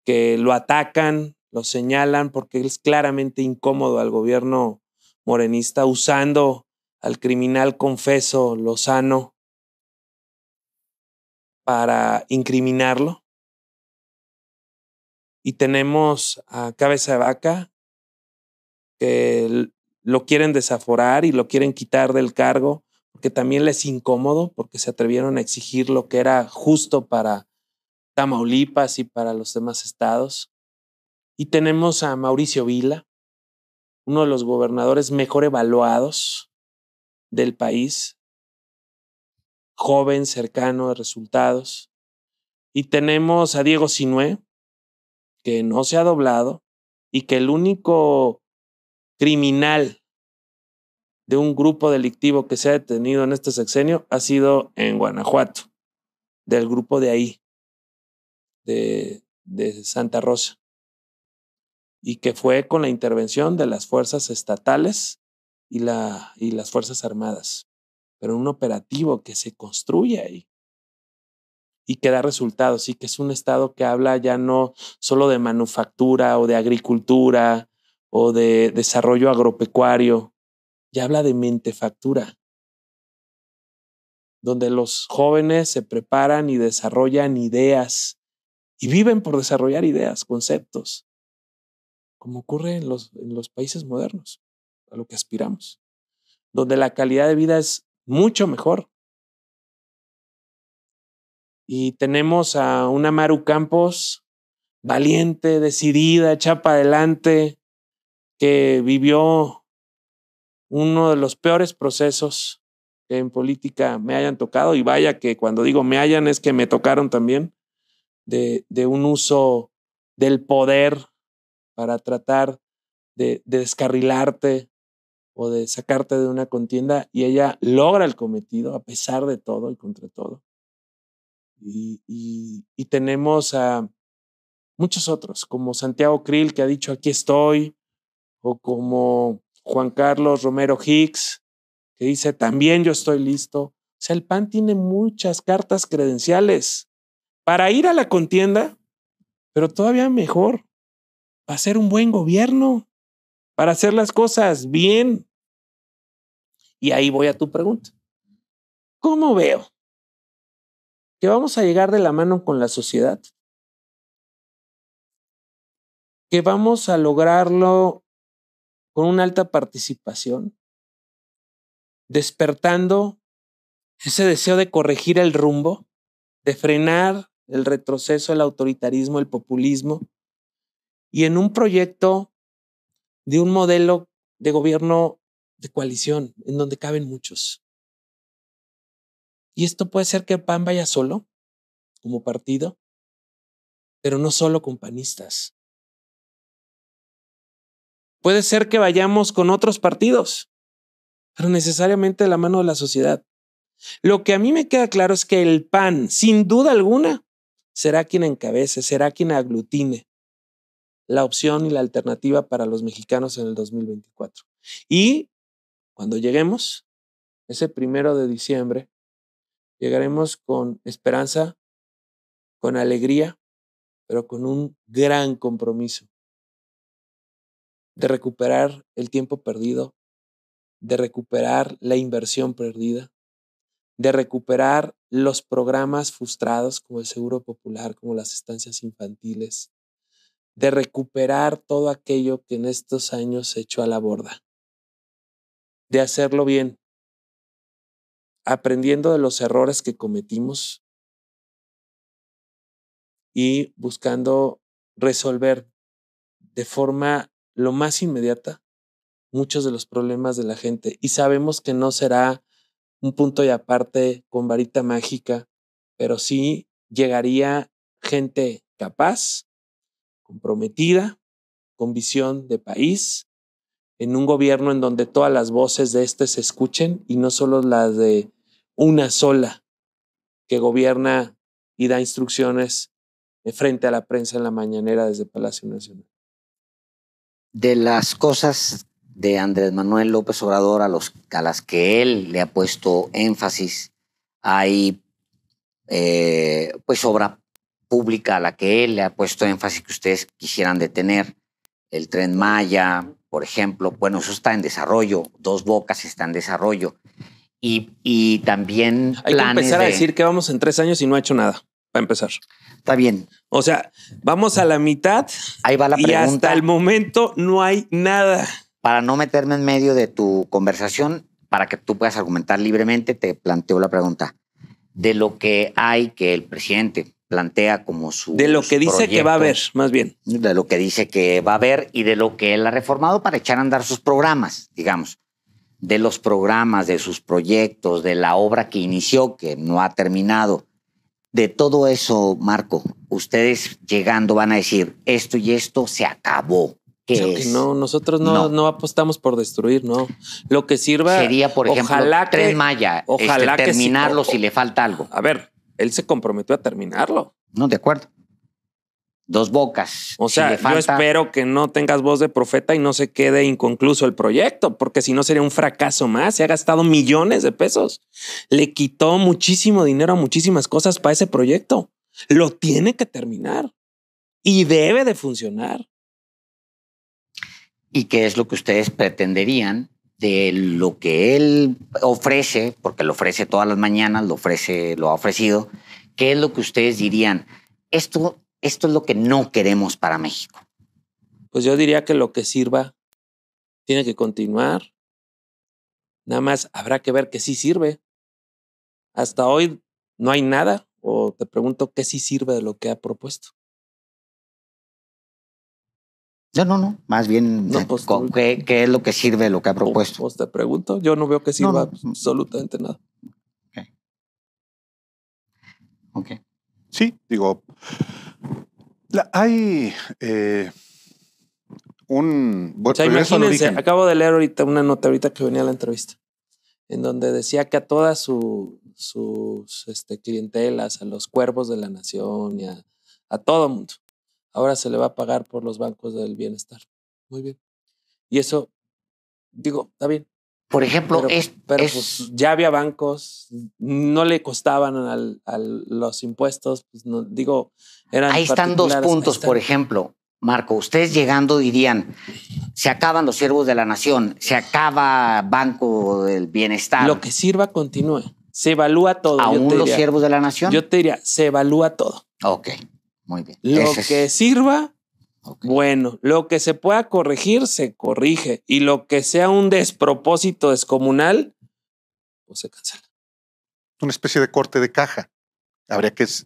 que lo atacan, lo señalan porque es claramente incómodo al gobierno morenista usando al criminal confeso Lozano para incriminarlo. Y tenemos a Cabeza de Vaca, que lo quieren desaforar y lo quieren quitar del cargo que también les incómodo porque se atrevieron a exigir lo que era justo para Tamaulipas y para los demás estados. Y tenemos a Mauricio Vila, uno de los gobernadores mejor evaluados del país, joven, cercano de resultados. Y tenemos a Diego Sinué, que no se ha doblado y que el único criminal de un grupo delictivo que se ha detenido en este sexenio ha sido en Guanajuato, del grupo de ahí, de, de Santa Rosa, y que fue con la intervención de las fuerzas estatales y, la, y las Fuerzas Armadas, pero un operativo que se construye ahí y que da resultados y que es un estado que habla ya no solo de manufactura o de agricultura o de desarrollo agropecuario, ya habla de mentefactura, donde los jóvenes se preparan y desarrollan ideas y viven por desarrollar ideas, conceptos, como ocurre en los, en los países modernos, a lo que aspiramos, donde la calidad de vida es mucho mejor. Y tenemos a una Maru Campos valiente, decidida, chapa adelante, que vivió uno de los peores procesos que en política me hayan tocado, y vaya que cuando digo me hayan es que me tocaron también, de, de un uso del poder para tratar de, de, descarrilarte o de sacarte de una contienda, y ella logra el cometido a pesar de todo y contra todo. Y, y, y tenemos a muchos otros, como Santiago Krill, que ha dicho aquí estoy, o como Juan Carlos Romero Hicks, que dice, también yo estoy listo. O sea, el PAN tiene muchas cartas credenciales para ir a la contienda, pero todavía mejor, para hacer un buen gobierno, para hacer las cosas bien. Y ahí voy a tu pregunta. ¿Cómo veo? Que vamos a llegar de la mano con la sociedad. Que vamos a lograrlo con una alta participación, despertando ese deseo de corregir el rumbo, de frenar el retroceso, el autoritarismo, el populismo, y en un proyecto de un modelo de gobierno de coalición en donde caben muchos. Y esto puede ser que PAN vaya solo, como partido, pero no solo con panistas. Puede ser que vayamos con otros partidos, pero necesariamente de la mano de la sociedad. Lo que a mí me queda claro es que el PAN, sin duda alguna, será quien encabece, será quien aglutine la opción y la alternativa para los mexicanos en el 2024. Y cuando lleguemos, ese primero de diciembre, llegaremos con esperanza, con alegría, pero con un gran compromiso de recuperar el tiempo perdido, de recuperar la inversión perdida, de recuperar los programas frustrados como el Seguro Popular, como las estancias infantiles, de recuperar todo aquello que en estos años se echó a la borda, de hacerlo bien, aprendiendo de los errores que cometimos y buscando resolver de forma lo más inmediata muchos de los problemas de la gente. Y sabemos que no será un punto y aparte con varita mágica, pero sí llegaría gente capaz, comprometida, con visión de país, en un gobierno en donde todas las voces de este se escuchen y no solo las de una sola que gobierna y da instrucciones frente a la prensa en la mañanera desde Palacio Nacional. De las cosas de Andrés Manuel López Obrador a, los, a las que él le ha puesto énfasis. Hay eh, pues obra pública a la que él le ha puesto énfasis que ustedes quisieran detener. El tren Maya, por ejemplo, bueno, eso está en desarrollo. Dos Bocas está en desarrollo. Y, y también Hay que empezar a decir que vamos en tres años y no ha hecho nada, para empezar. Está bien. O sea, vamos a la mitad. Ahí va la pregunta. Y hasta el momento no hay nada para no meterme en medio de tu conversación, para que tú puedas argumentar libremente, te planteo la pregunta. De lo que hay que el presidente plantea como su. De lo que dice que va a haber, más bien. De lo que dice que va a haber y de lo que él ha reformado para echar a andar sus programas, digamos. De los programas, de sus proyectos, de la obra que inició, que no ha terminado. De todo eso, Marco, ustedes llegando van a decir, esto y esto se acabó no, nosotros no, no, apostamos por destruir, no. Lo que sirva. Sería, por ejemplo, ojalá Tren Maya. Este, ojalá terminarlo si le falta algo. A ver, él se comprometió a terminarlo. No, de acuerdo. Dos bocas. O sea, yo espero que no tengas voz de profeta y no se quede inconcluso el proyecto, porque si no sería un fracaso más. Se ha gastado millones de pesos. Le quitó muchísimo dinero a muchísimas cosas para ese proyecto. Lo tiene que terminar y debe de funcionar y qué es lo que ustedes pretenderían de lo que él ofrece, porque lo ofrece todas las mañanas, lo ofrece, lo ha ofrecido, qué es lo que ustedes dirían, esto, esto es lo que no queremos para México. Pues yo diría que lo que sirva tiene que continuar. Nada más habrá que ver que sí sirve. Hasta hoy no hay nada, o te pregunto qué sí sirve de lo que ha propuesto. No, no, no. Más bien, pues, ¿qué, es lo que sirve lo que ha propuesto? Pues te pregunto, yo no veo que sirva absolutamente nada. Ok. Sí, digo, hay eh, un... o sea, imagínense, acabo de leer ahorita una nota ahorita que venía a la entrevista, en donde decía que a todas sus este, clientelas, a los cuervos de la nación y a, a todo mundo, ahora se le va a pagar por los bancos del bienestar. Muy bien. Y eso, digo, está bien. Por ejemplo, pero, es, pues, ya había bancos, no le costaban a los impuestos, pues no, digo, eran. Ahí están dos puntos, por ejemplo. Marco, ustedes llegando dirían, se acaban los siervos de la nación, se acaba Banco del Bienestar. Lo que sirva continúe. se evalúa todo. Aún los siervos de la nación. Yo te diría, se evalúa todo. ok, muy bien. Lo Ese es- que sirva, bueno. Lo que se pueda corregir, se corrige. Y lo que sea un despropósito descomunal, pues se cancela. Una especie de corte de caja. Habría que s-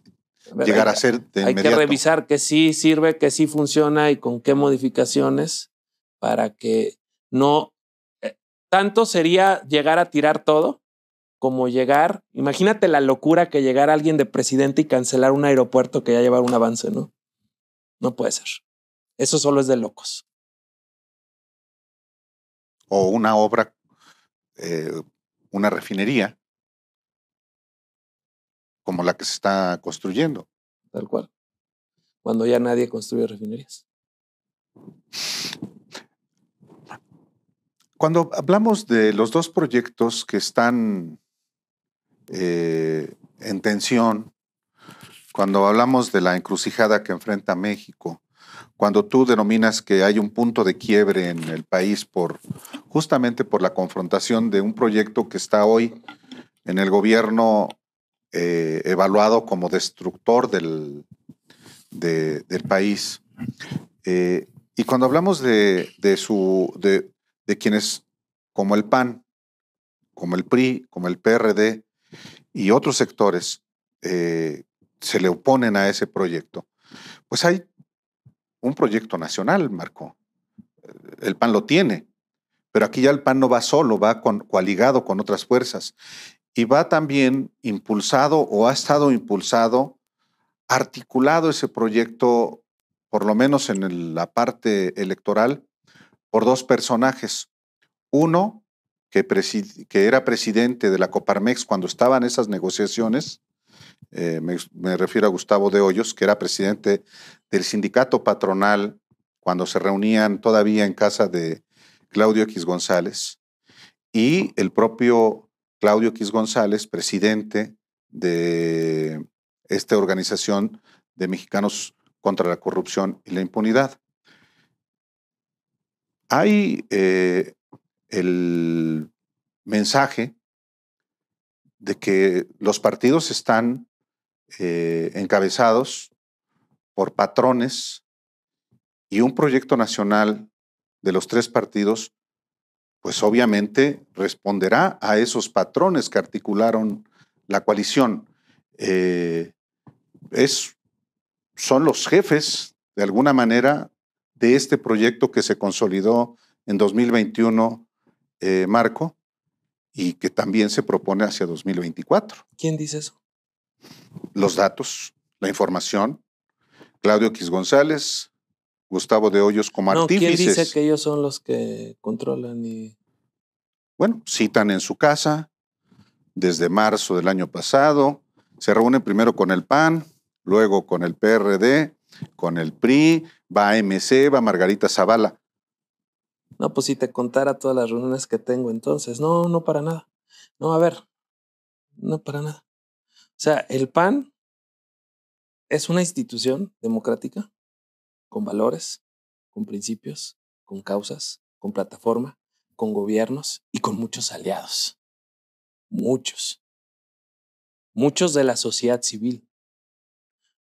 A ver, llegar hay a ser de Hay que revisar que sí sirve, que sí funciona y con qué modificaciones para que no eh, tanto sería llegar a tirar todo como llegar. Imagínate la locura que llegar alguien de presidente y cancelar un aeropuerto que ya lleva un avance, ¿no? No puede ser. Eso solo es de locos. O una obra, eh, una refinería, como la que se está construyendo. Tal cual. Cuando ya nadie construye refinerías. Cuando hablamos de los dos proyectos que están eh, en tensión, cuando hablamos de la encrucijada que enfrenta México, cuando tú denominas que hay un punto de quiebre en el país por justamente por la confrontación de un proyecto que está hoy en el gobierno eh, evaluado como destructor del, de- del país. Eh, y cuando hablamos de, de su de, de quienes como el PAN, como el PRI, como el PRD y otros sectores eh, se le oponen a ese proyecto, pues hay un proyecto nacional, Marco. El PAN lo tiene, pero aquí ya el PAN no va solo, va con, coaligado con otras fuerzas y va también impulsado o ha estado impulsado, articulado ese proyecto, por lo menos en la parte electoral, por dos personajes. Uno, que era presidente de la Coparmex cuando estaban esas negociaciones, eh, me, refiero a Gustavo de Hoyos, que era presidente del sindicato patronal cuando se reunían todavía en casa de Claudio X González, y el propio Claudio X González, presidente de esta organización de mexicanos contra la corrupción y la impunidad. Hay eh, el mensaje de que los partidos están eh, encabezados por patrones y un proyecto nacional de los tres partidos, pues obviamente responderá a esos patrones que articularon la coalición. Eh, es, son los jefes, de alguna manera, de este proyecto que se consolidó en 2021, eh, Marco, y que también se propone hacia 2024. ¿Quién dice eso? Los datos, la información, Claudio X González, Gustavo de Hoyos como No, ¿quién artífices. dice que ellos son los que controlan y Bueno, citan en su casa desde marzo del año pasado, se reúnen primero con el PAN, luego con el PRD, con el PRI, va MC, va Margarita Zavala. No, pues si te contara todas las reuniones que tengo entonces. No, no para nada. No, a ver. No para nada. O sea, el PAN es una institución democrática con valores, con principios, con causas, con plataforma, con gobiernos y con muchos aliados. Muchos. Muchos de la sociedad civil.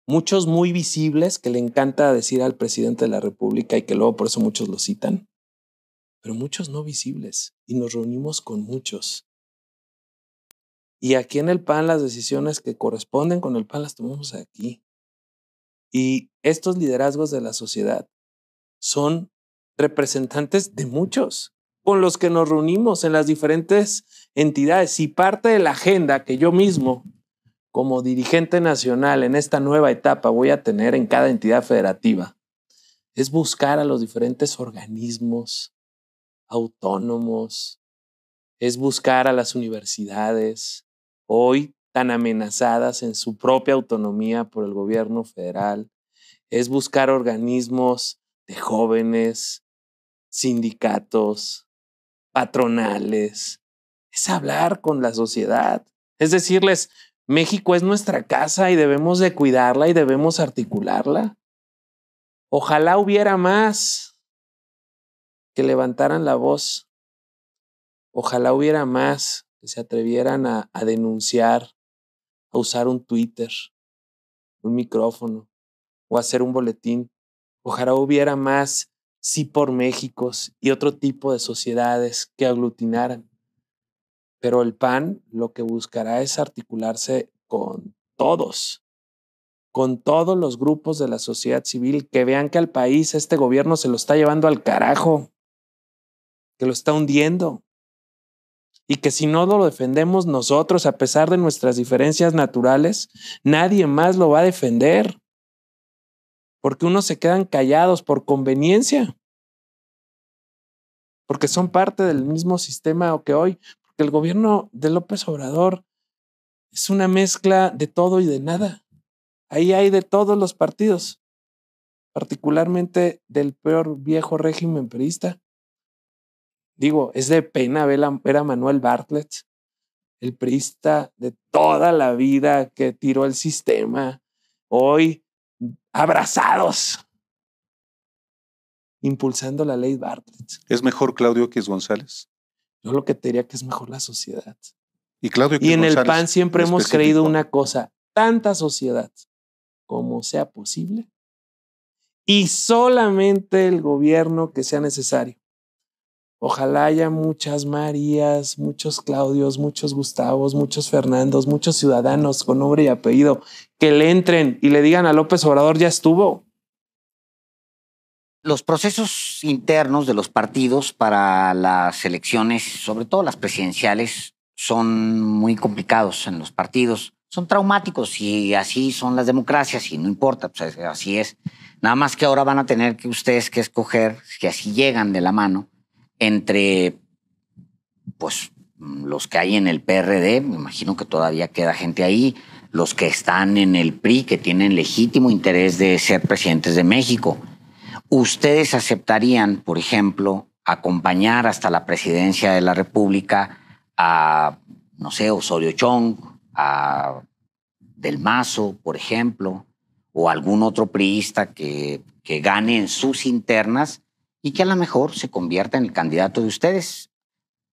Muchos muy visibles que le encanta decir al presidente de la República y que luego por eso muchos lo citan pero muchos no visibles, y nos reunimos con muchos. Y aquí en el PAN las decisiones que corresponden con el PAN las tomamos aquí. Y estos liderazgos de la sociedad son representantes de muchos con los que nos reunimos en las diferentes entidades. Y parte de la agenda que yo mismo, como dirigente nacional en esta nueva etapa, voy a tener en cada entidad federativa, es buscar a los diferentes organismos, autónomos, es buscar a las universidades, hoy tan amenazadas en su propia autonomía por el gobierno federal, es buscar organismos de jóvenes, sindicatos, patronales, es hablar con la sociedad, es decirles, México es nuestra casa y debemos de cuidarla y debemos articularla. Ojalá hubiera más que levantaran la voz. Ojalá hubiera más que se atrevieran a, denunciar, a usar un Twitter, un micrófono o hacer un boletín. Ojalá hubiera más sí por Méxicos y otro tipo de sociedades que aglutinaran. Pero el PAN lo que buscará es articularse con todos, con todos los grupos de la sociedad civil que vean que al país este gobierno se lo está llevando al carajo, que lo está hundiendo. Y que si no lo defendemos nosotros, a pesar de nuestras diferencias naturales, nadie más lo va a defender. Porque unos se quedan callados por conveniencia. Porque son parte del mismo sistema que hoy. Porque el gobierno de López Obrador es una mezcla de todo y de nada. Ahí hay de todos los partidos, particularmente del peor viejo régimen perista. Digo, es de pena ver a, Manuel Bartlett, el priista de toda la vida que tiró el sistema, hoy abrazados, impulsando la ley Bartlett. ¿Es mejor Claudio que es González? Yo lo que te diría que es mejor la sociedad. Y Claudio Y en el PAN siempre hemos creído una cosa, tanta sociedad como sea posible y solamente el gobierno que sea necesario. Ojalá haya muchas Marías, muchos Claudios, muchos Gustavos, muchos Fernandos, muchos ciudadanos con nombre y apellido que le entren y le digan a López Obrador, ya estuvo. Los procesos internos de los partidos para las elecciones, sobre todo las presidenciales, son muy complicados en los partidos. Son traumáticos y así son las democracias y no importa, pues así es. Nada más que ahora van a tener que ustedes que escoger, que así llegan de la mano, entre pues los que hay en el PRD, me imagino que todavía queda gente ahí, los que están en el PRI, que tienen legítimo interés de ser presidentes de México. ¿Ustedes aceptarían, por ejemplo, acompañar hasta la presidencia de la República a, no sé, Osorio Chong, a Del Mazo, por ejemplo, o algún otro priista que, que gane en sus internas y que a lo mejor se convierta en el candidato de ustedes.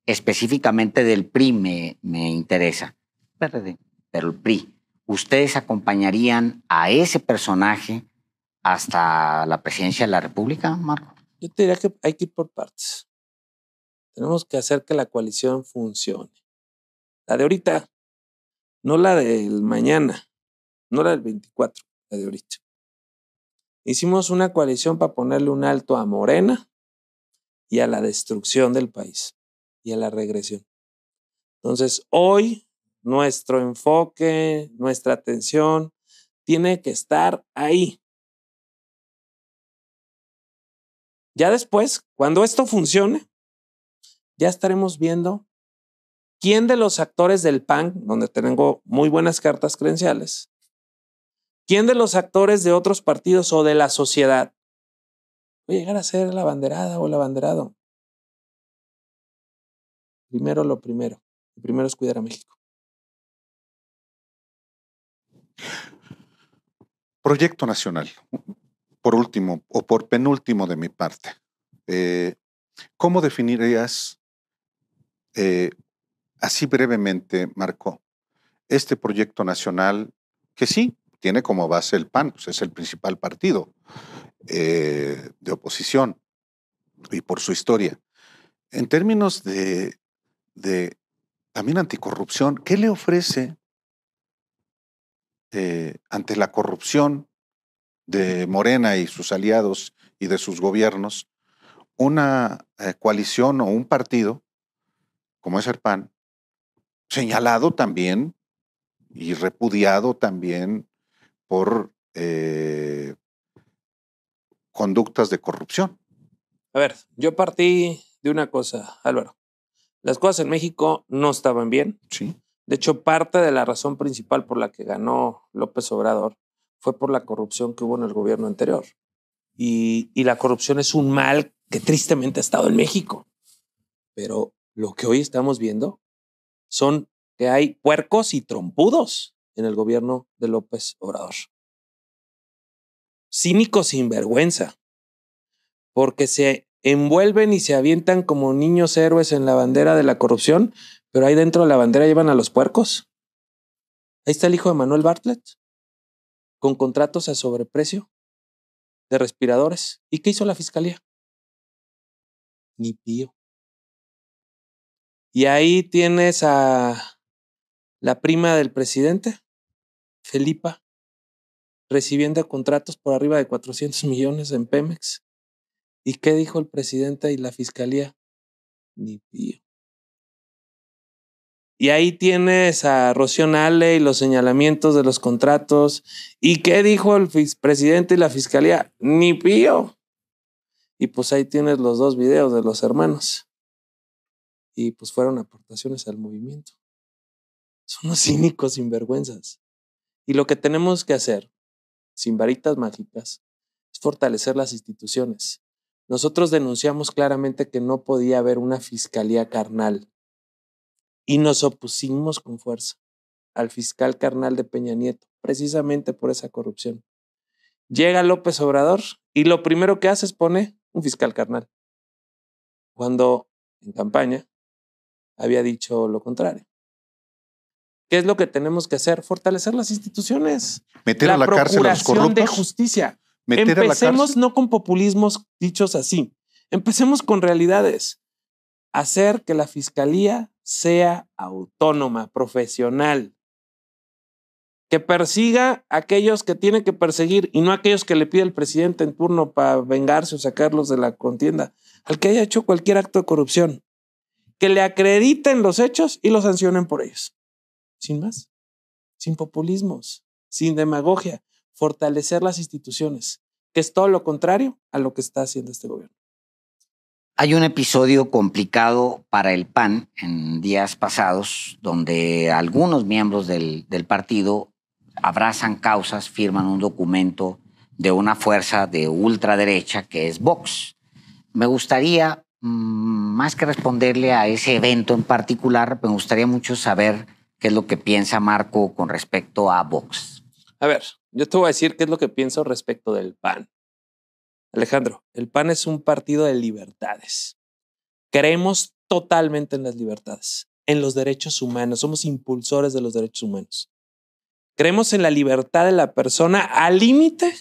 Específicamente del PRI me, me interesa. pero el PRI. ¿Ustedes acompañarían a ese personaje hasta la presidencia de la República, Marco? Yo te diría que hay que ir por partes. Tenemos que hacer que la coalición funcione. La de ahorita, no la del mañana, no la del 24, la de ahorita. Hicimos una coalición para ponerle un alto a Morena y a la destrucción del país y a la regresión. Entonces, hoy nuestro enfoque, nuestra atención tiene que estar ahí. Ya después, cuando esto funcione, ya estaremos viendo quién de los actores del PAN, donde tengo muy buenas cartas credenciales, ¿Quién de los actores de otros partidos o de la sociedad puede llegar a ser la banderada o el abanderado? Primero lo primero. Lo primero es cuidar a México. Proyecto nacional. Por último, o por penúltimo de mi parte. Eh, ¿Cómo definirías, eh, así brevemente, Marco, este proyecto nacional que sí, tiene como base el PAN, pues es el principal partido eh, de oposición y por su historia. En términos de, también anticorrupción, ¿qué le ofrece eh, ante la corrupción de Morena y sus aliados y de sus gobiernos una eh, coalición o un partido como es el PAN, señalado también y repudiado también por eh, conductas de corrupción. A ver, yo partí de una cosa, Álvaro. Las cosas en México no estaban bien. Sí. De hecho, parte de la razón principal por la que ganó López Obrador fue por la corrupción que hubo en el gobierno anterior. Y, y la corrupción es un mal que tristemente ha estado en México. Pero lo que hoy estamos viendo son que hay puercos y trompudos en el gobierno de López Obrador. Cínicos sin vergüenza, porque se envuelven y se avientan como niños héroes en la bandera de la corrupción, Pero ahí dentro de la bandera llevan a los puercos. Ahí está el hijo de Manuel Bartlett, con contratos a sobreprecio de respiradores. ¿Y qué hizo la fiscalía? Ni pío. Y ahí tienes a la prima del presidente, Felipa, recibiendo contratos por arriba de 400 millones en Pemex. ¿Y qué dijo el presidente y la fiscalía? Ni pío. Y ahí tienes a Rocío Nale y los señalamientos de los contratos. ¿Y qué dijo el presidente y la fiscalía? Ni pío. Y pues ahí tienes los dos videos de los hermanos. Y pues fueron aportaciones al movimiento. Son unos cínicos sinvergüenzas. Y lo que tenemos que hacer, sin varitas mágicas, es fortalecer las instituciones. Nosotros denunciamos claramente que no podía haber una fiscalía carnal y nos opusimos con fuerza al fiscal carnal de Peña Nieto, precisamente por esa corrupción. Llega López Obrador y lo primero que hace es pone un fiscal carnal, cuando en campaña había dicho lo contrario. ¿Qué es lo que tenemos que hacer? Fortalecer las instituciones. Meter la a la cárcel a los procuración de corruptos. justicia. Meter Empecemos no con populismos dichos así. Empecemos con realidades. Hacer que la fiscalía sea autónoma, profesional. Que persiga a aquellos que tiene que perseguir y no a aquellos que le pide el presidente en turno para vengarse o sacarlos de la contienda. Al que haya hecho cualquier acto de corrupción. Que le acrediten los hechos y los sancionen por ellos. Sin más. Sin populismos. Sin demagogia. Fortalecer las instituciones. Que es todo lo contrario a lo que está haciendo este gobierno. Hay un episodio complicado para el PAN en días pasados, donde algunos miembros del, partido abrazan causas, firman un documento de una fuerza de ultraderecha que es Vox. Me gustaría, mm, más que responderle a ese evento en particular, me gustaría mucho saber qué es lo que piensa Marco con respecto a Vox. A ver, yo te voy a decir qué es lo que pienso respecto del PAN. Alejandro, el PAN es un partido de libertades. Creemos totalmente en las libertades, en los derechos humanos, somos impulsores de los derechos humanos. Creemos en la libertad de la persona al límite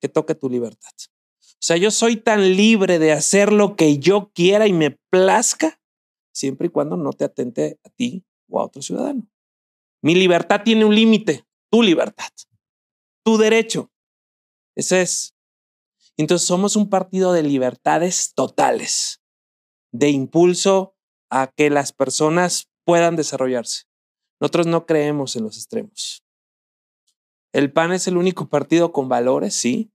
que toque tu libertad. O sea, yo soy tan libre de hacer lo que yo quiera y me plazca, siempre y cuando no te atente a ti o a otro ciudadano. Mi libertad tiene un límite, tu libertad, tu derecho. Ese es. Entonces somos un partido de libertades totales, de impulso a que las personas puedan desarrollarse. Nosotros no creemos en los extremos. El PAN es el único partido con valores, sí.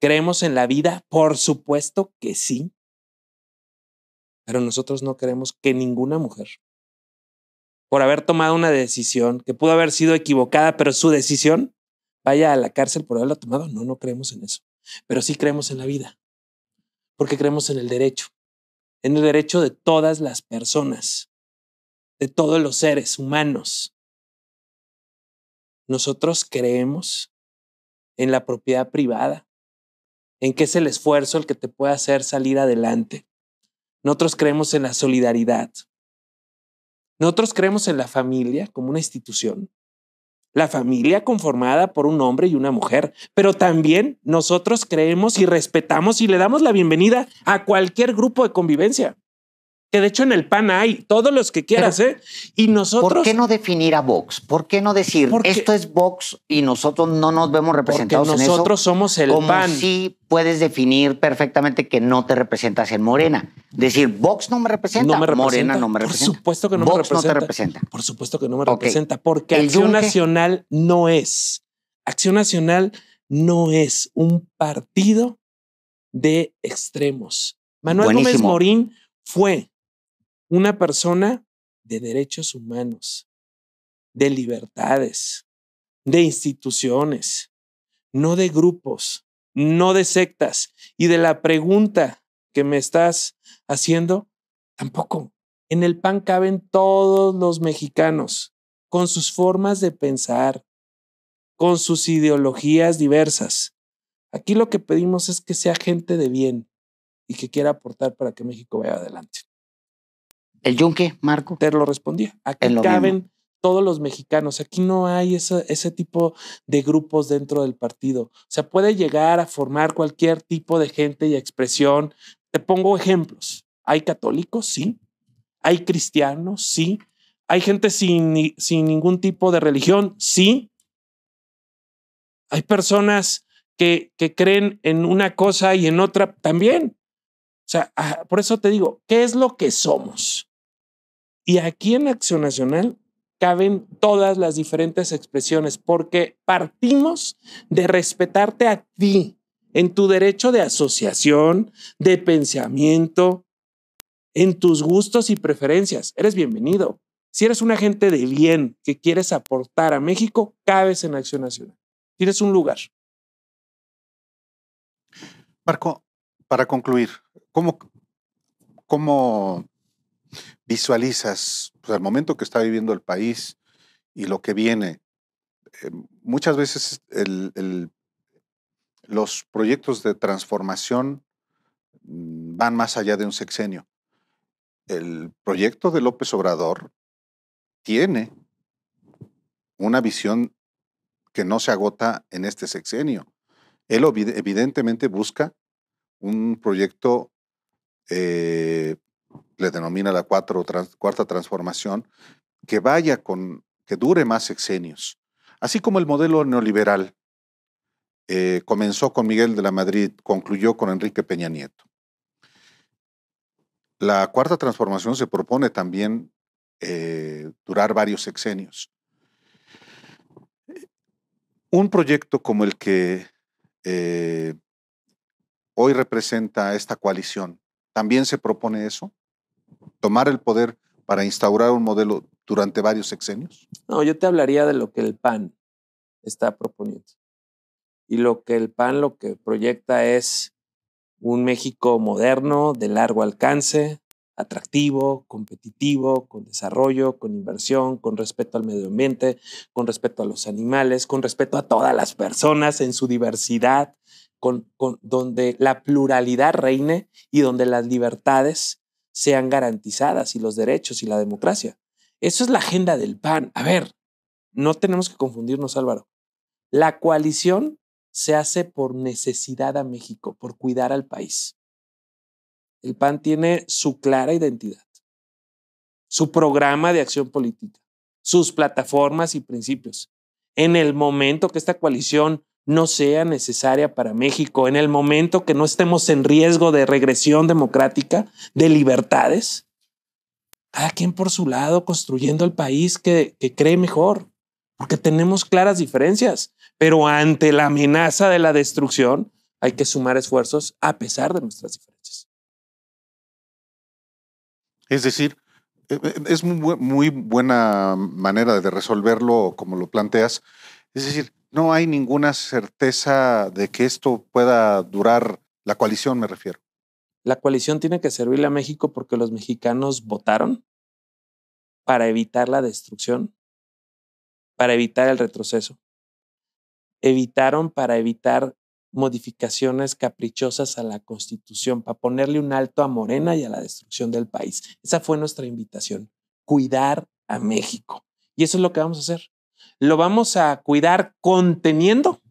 ¿Creemos en la vida? Por supuesto que sí. Pero nosotros no queremos que ninguna mujer, por haber tomado una decisión que pudo haber sido equivocada, pero su decisión, vaya a la cárcel por haberla tomado. No, no creemos en eso. Pero sí creemos en la vida. Porque creemos en el derecho. En el derecho de todas las personas. De todos los seres humanos. Nosotros creemos en la propiedad privada. En que es el esfuerzo el que te puede hacer salir adelante. Nosotros creemos en la solidaridad. Nosotros creemos en la familia como una institución. La familia conformada por un hombre y una mujer, pero también nosotros creemos y respetamos y le damos la bienvenida a cualquier grupo de convivencia. Que de hecho en el PAN hay todos los que quieras, ¿eh? Y nosotros. ¿Por qué no definir a Vox? ¿Por qué no decir Porque- esto es Vox y nosotros no nos vemos representados en eso? nosotros somos el como PAN. si puedes definir perfectamente que no te representas en Morena. Decir, Vox no me representa, No me representa. Morena no me Por representa. supuesto que no Vox me representa. no te representa. Por supuesto que no me representa, porque ¿El Acción Yunque? Nacional no es. Acción Nacional no es un partido de extremos. Manuel Gómez. Morín fue una persona de derechos humanos, de libertades, de instituciones, no de grupos, no de sectas. Y de la pregunta que me estás haciendo, tampoco. En el PAN caben todos los mexicanos con sus formas de pensar, con sus ideologías diversas. Aquí lo que pedimos es que sea gente de bien y que quiera aportar para que México vaya adelante. ¿El yunque, Marco? Te lo respondía. Aquí lo caben mismo. todos los mexicanos. Aquí no hay ese, ese tipo de grupos dentro del partido. O sea, puede llegar a formar cualquier tipo de gente y expresión. Te pongo ejemplos. Hay católicos, sí. Hay cristianos, sí. Hay gente sin ningún tipo de religión, sí. Hay personas que, que creen en una cosa y en otra también. O sea, ah, por eso te digo, ¿qué es lo que somos? Y aquí en Acción Nacional caben todas las diferentes expresiones porque partimos de respetarte a ti en tu derecho de asociación, de pensamiento, en tus gustos y preferencias. Eres bienvenido. Si eres un agente de bien que quieres aportar a México, cabes en Acción Nacional. Tienes un lugar. Marco, para concluir, ¿cómo, cómo visualizas pues, el momento que está viviendo el país y lo que viene? Eh, muchas veces los proyectos de transformación mm, van más allá de un sexenio. El proyecto de López Obrador tiene una visión que no se agota en este sexenio. Él evidentemente busca un proyecto, eh, le denomina la cuarta transformación, que vaya con, que dure más sexenios. Así como el modelo neoliberal eh, comenzó con Miguel de la Madrid, concluyó con Enrique Peña Nieto. La cuarta transformación se propone también eh, durar varios sexenios. Un proyecto como el que eh, hoy representa esta coalición, ¿también se propone eso? ¿Tomar el poder para instaurar un modelo durante varios sexenios? No, yo te hablaría de lo que el PAN está proponiendo. Y lo que el PAN lo que proyecta es un México moderno, de largo alcance, atractivo, competitivo, con desarrollo, con inversión, con respeto al medio ambiente, con respeto a los animales, con respeto a todas las personas en su diversidad, con, con- donde la pluralidad reine y donde las libertades sean garantizadas y los derechos y la democracia. Eso es la agenda del PAN. A ver, no tenemos que confundirnos, Álvaro. La coalición se hace por necesidad a México, por cuidar al país. El PAN tiene su clara identidad, su programa de acción política, sus plataformas y principios. En el momento que esta coalición no sea necesaria para México, en el momento que no estemos en riesgo de regresión democrática, de libertades, cada quien por su lado construyendo el país que, que cree mejor, porque tenemos claras diferencias, pero ante la amenaza de la destrucción hay que sumar esfuerzos a pesar de nuestras diferencias. Es decir, eh, eh, es muy buena manera de resolverlo como lo planteas. Es decir, no hay ninguna certeza de que esto pueda durar, la coalición me refiero. La coalición tiene que servirle a México porque los mexicanos votaron para evitar la destrucción, para evitar el retroceso. Evitaron para evitar modificaciones caprichosas a la constitución, para ponerle un alto a Morena y a la destrucción del país. Esa fue nuestra invitación, cuidar a México. Y eso es lo que vamos a hacer. Lo vamos a cuidar conteniendo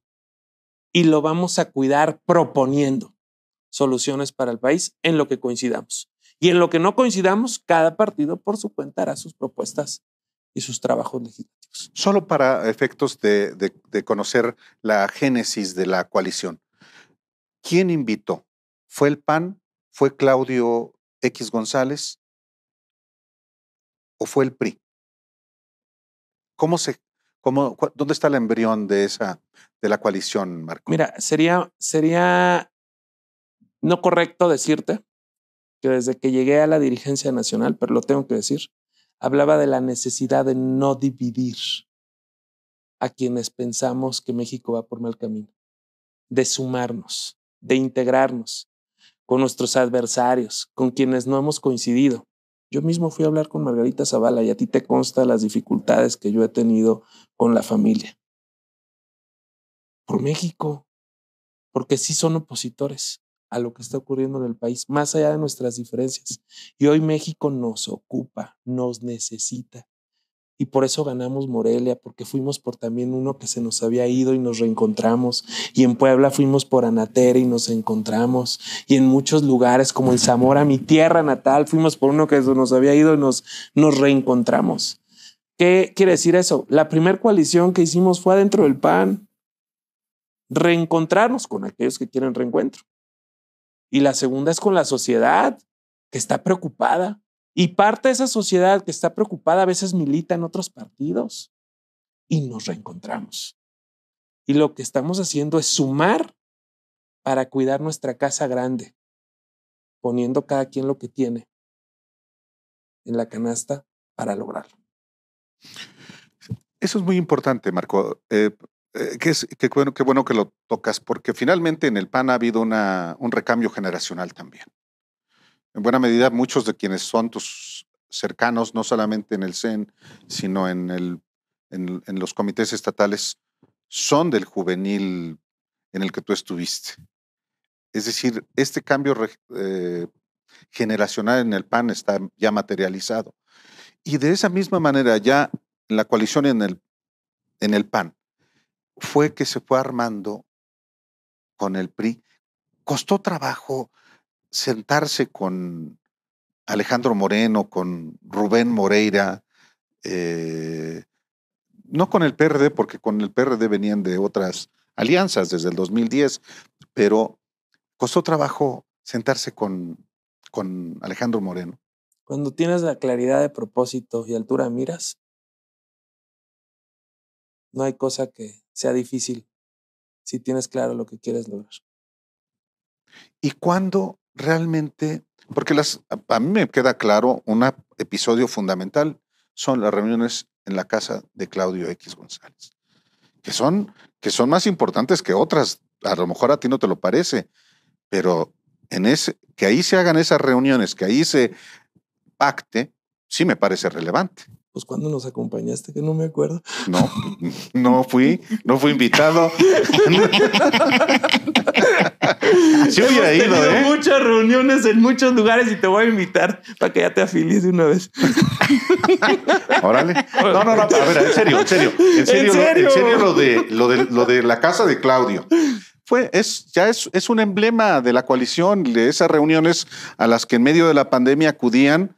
y lo vamos a cuidar proponiendo soluciones para el país en lo que coincidamos. Y en lo que no coincidamos, cada partido por su cuenta hará sus propuestas y sus trabajos legislativos. Solo para efectos de, conocer la génesis de la coalición. ¿Quién invitó? ¿Fue el PAN? ¿Fue Claudio X González? ¿O fue el PRI? ¿Cómo se, cómo, ¿Dónde está el embrión de, esa, de la coalición, Marco? Mira, sería, sería no correcto decirte que desde que llegué a la dirigencia nacional, pero lo tengo que decir, hablaba de la necesidad de no dividir a quienes pensamos que México va por mal camino, de sumarnos, de integrarnos con nuestros adversarios, con quienes no hemos coincidido. Yo mismo fui a hablar con Margarita Zavala y a ti te consta las dificultades que yo he tenido con la familia. Por México, porque sí son opositores. a lo que está ocurriendo en el país, más allá de nuestras diferencias. Y hoy México nos ocupa, nos necesita. Y por eso ganamos Morelia, porque fuimos por también uno que se nos había ido y nos reencontramos. Y en Puebla fuimos por Anatere y nos encontramos. Y en muchos lugares, como en Zamora, mi tierra natal, fuimos por uno que se nos había ido y nos, nos reencontramos. ¿Qué quiere decir eso? La primera coalición que hicimos fue adentro del PAN. Reencontrarnos con aquellos que quieren reencuentro. Y la segunda es con la sociedad que está preocupada. Y parte de esa sociedad que está preocupada a veces milita en otros partidos. Y nos reencontramos. Y lo que estamos haciendo es sumar para cuidar nuestra casa grande, poniendo cada quien lo que tiene en la canasta para lograrlo. Eso es muy importante, Marco. Eh, eh, qué, bueno, qué bueno que lo tocas, porque finalmente en el PAN ha habido un recambio generacional también. En buena medida, muchos de quienes son tus cercanos, no solamente en el CEN, sino en, los comités estatales, son del juvenil en el que tú estuviste. Es decir, este cambio eh, generacional en el PAN está ya materializado. Y de esa misma manera, ya la coalición en el, en el PAN fue que se fue armando con el PRI. Costó trabajo sentarse con Alejandro Moreno, con Rubén Moreira, eh, no con el PRD, porque con el PRD venían de otras alianzas desde el 2010, pero costó trabajo sentarse con, con Alejandro Moreno. Cuando tienes la claridad de propósito y altura miras, no hay cosa que sea difícil si tienes claro lo que quieres lograr. ¿Y cuándo realmente, porque las, a mí me queda claro, un episodio fundamental son las reuniones en la casa de Claudio X González, que son, que son más importantes que otras. A lo mejor a ti no te lo parece, pero en ese, que ahí se hagan esas reuniones, que ahí se pacte, sí me parece relevante pues cuando nos acompañaste, que no me acuerdo. No, no fui, no fui invitado. sí hubiera ido, ¿eh? muchas reuniones en muchos lugares y te voy a invitar para que ya te afilies de una vez. Órale. No, no, no, a ver, en serio, en serio. En serio, ¿En serio? Lo, en serio lo, de, lo, de, lo de la casa de Claudio. Fue, es, ya es, es un emblema de la coalición, de esas reuniones a las que en medio de la pandemia acudían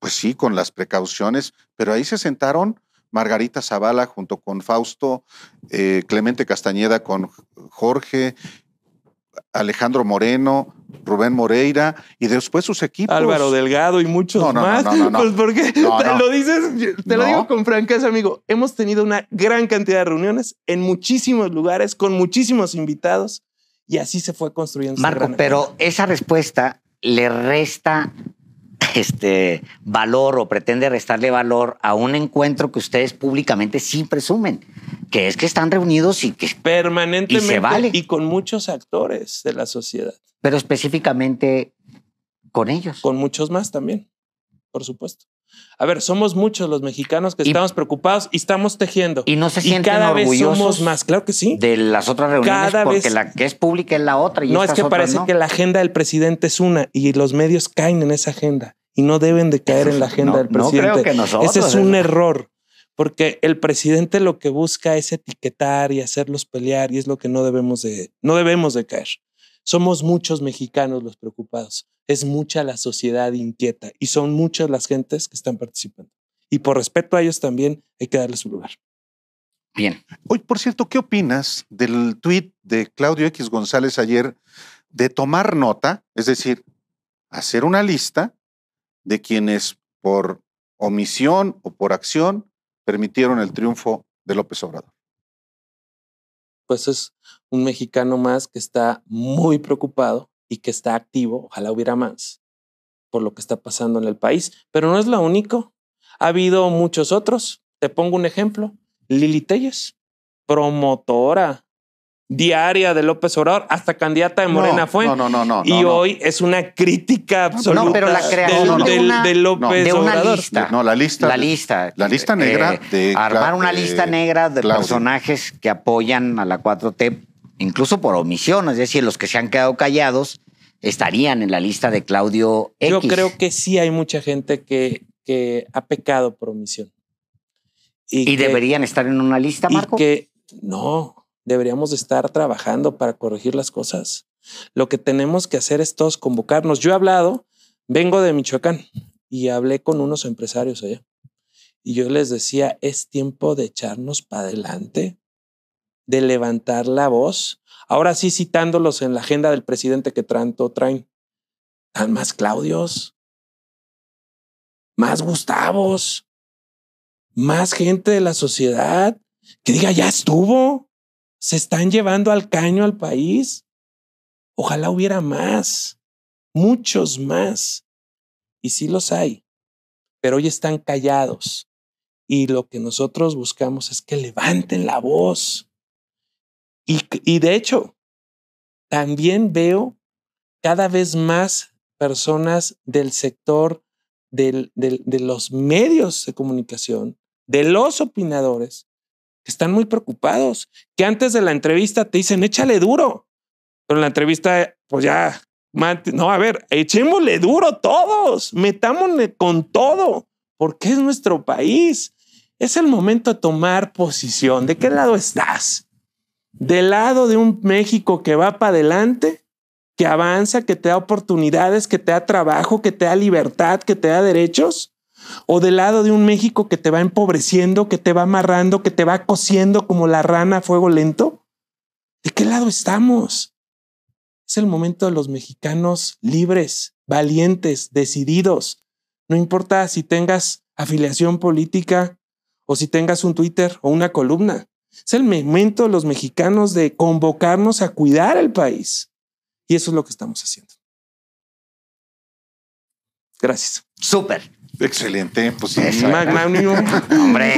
pues sí, con las precauciones, pero ahí se sentaron Margarita Zavala junto con Fausto, eh, Clemente Castañeda con Jorge, Alejandro Moreno, Rubén Moreira y después sus equipos. Álvaro Delgado y muchos no, no, más. No, pues porque te lo dices, te lo digo con franqueza, amigo. Hemos tenido una gran cantidad de reuniones en muchísimos lugares, con muchísimos invitados, y así se fue construyendo. Marco, pero esa respuesta le resta este valor o pretende restarle valor a un encuentro que ustedes públicamente sí presumen, que es que están reunidos y que permanentemente y, con muchos actores de la sociedad. Pero específicamente con ellos. Con muchos más también, por supuesto. A ver, somos muchos los mexicanos que estamos preocupados y estamos tejiendo. Y no se sienten cada orgullosos vez somos más, claro que sí. De las otras reuniones, porque la que es pública es la otra. no, es que parece que la agenda del presidente es una y los medios caen en esa agenda y no deben de caer en la agenda del presidente. No creo que nosotros, Ese es un error, porque el presidente lo que busca es etiquetar y hacerlos pelear y es lo que no debemos de, no debemos de caer. Somos muchos mexicanos los preocupados, es mucha la sociedad inquieta y son muchas las gentes que están participando. Y por respeto a ellos también hay que darles su lugar. Bien. Hoy, por cierto, ¿qué opinas del tuit de Claudio X González ayer de tomar nota, es decir, hacer una lista de quienes por omisión o por acción permitieron el triunfo de López Obrador. Pues es un mexicano más que está muy preocupado y que está activo, ojalá hubiera más, por lo que está pasando en el país. Pero no es lo único. Ha habido muchos otros. Te pongo un ejemplo. Lili Telles, promotora diaria de López Obrador, hasta candidata de Morena fue. No, no, no, no. Y hoy es una crítica absoluta no, pero la creación de, una, de, López de una Obrador. lista. No, la lista. La lista. La lista negra eh, de armar una lista negra de personajes que apoyan a la 4T, incluso por omisión, es decir, los que se han quedado callados estarían en la lista de Claudio X. Yo creo que sí hay mucha gente que, que ha pecado por omisión. ¿Y, deberían estar en una lista, Marco? Y que no, deberíamos estar trabajando para corregir las cosas. Lo que tenemos que hacer es todos convocarnos. Yo he hablado, vengo de Michoacán y hablé con unos empresarios allá. Y yo les decía, es tiempo de echarnos para adelante, de levantar la voz. Ahora sí, citándolos en la agenda del presidente que tanto traen. ¿Tan más Claudios? ¿Más Gustavos? ¿Más gente de la sociedad? Que diga, ya estuvo. Se están llevando al caño al país. Ojalá hubiera más, muchos más. Y sí los hay, pero hoy están callados. Y lo que nosotros buscamos es que levanten la voz. Y, de hecho, también veo cada vez más personas del sector del, de los medios de comunicación, de los opinadores, que están muy preocupados, que antes de la entrevista te dicen, échale duro, pero en la entrevista, pues ya, no, a ver, echémosle duro todos, metámosle con todo, porque es nuestro país. Es el momento de tomar posición. ¿De qué lado estás? ¿Del lado de un México que va para adelante, que avanza, que te da oportunidades, que te da trabajo, que te da libertad, que te da derechos? ¿O del lado de un México que te va empobreciendo, que te va amarrando, que te va cociendo como la rana a fuego lento? ¿De qué lado estamos? Es el momento de los mexicanos libres, valientes, decididos. No importa si tengas afiliación política, o si tengas un Twitter o una columna. Es el momento de los mexicanos de convocarnos a cuidar el país. Y eso es lo que estamos haciendo. Gracias. Súper. Excelente. Pues Hombre.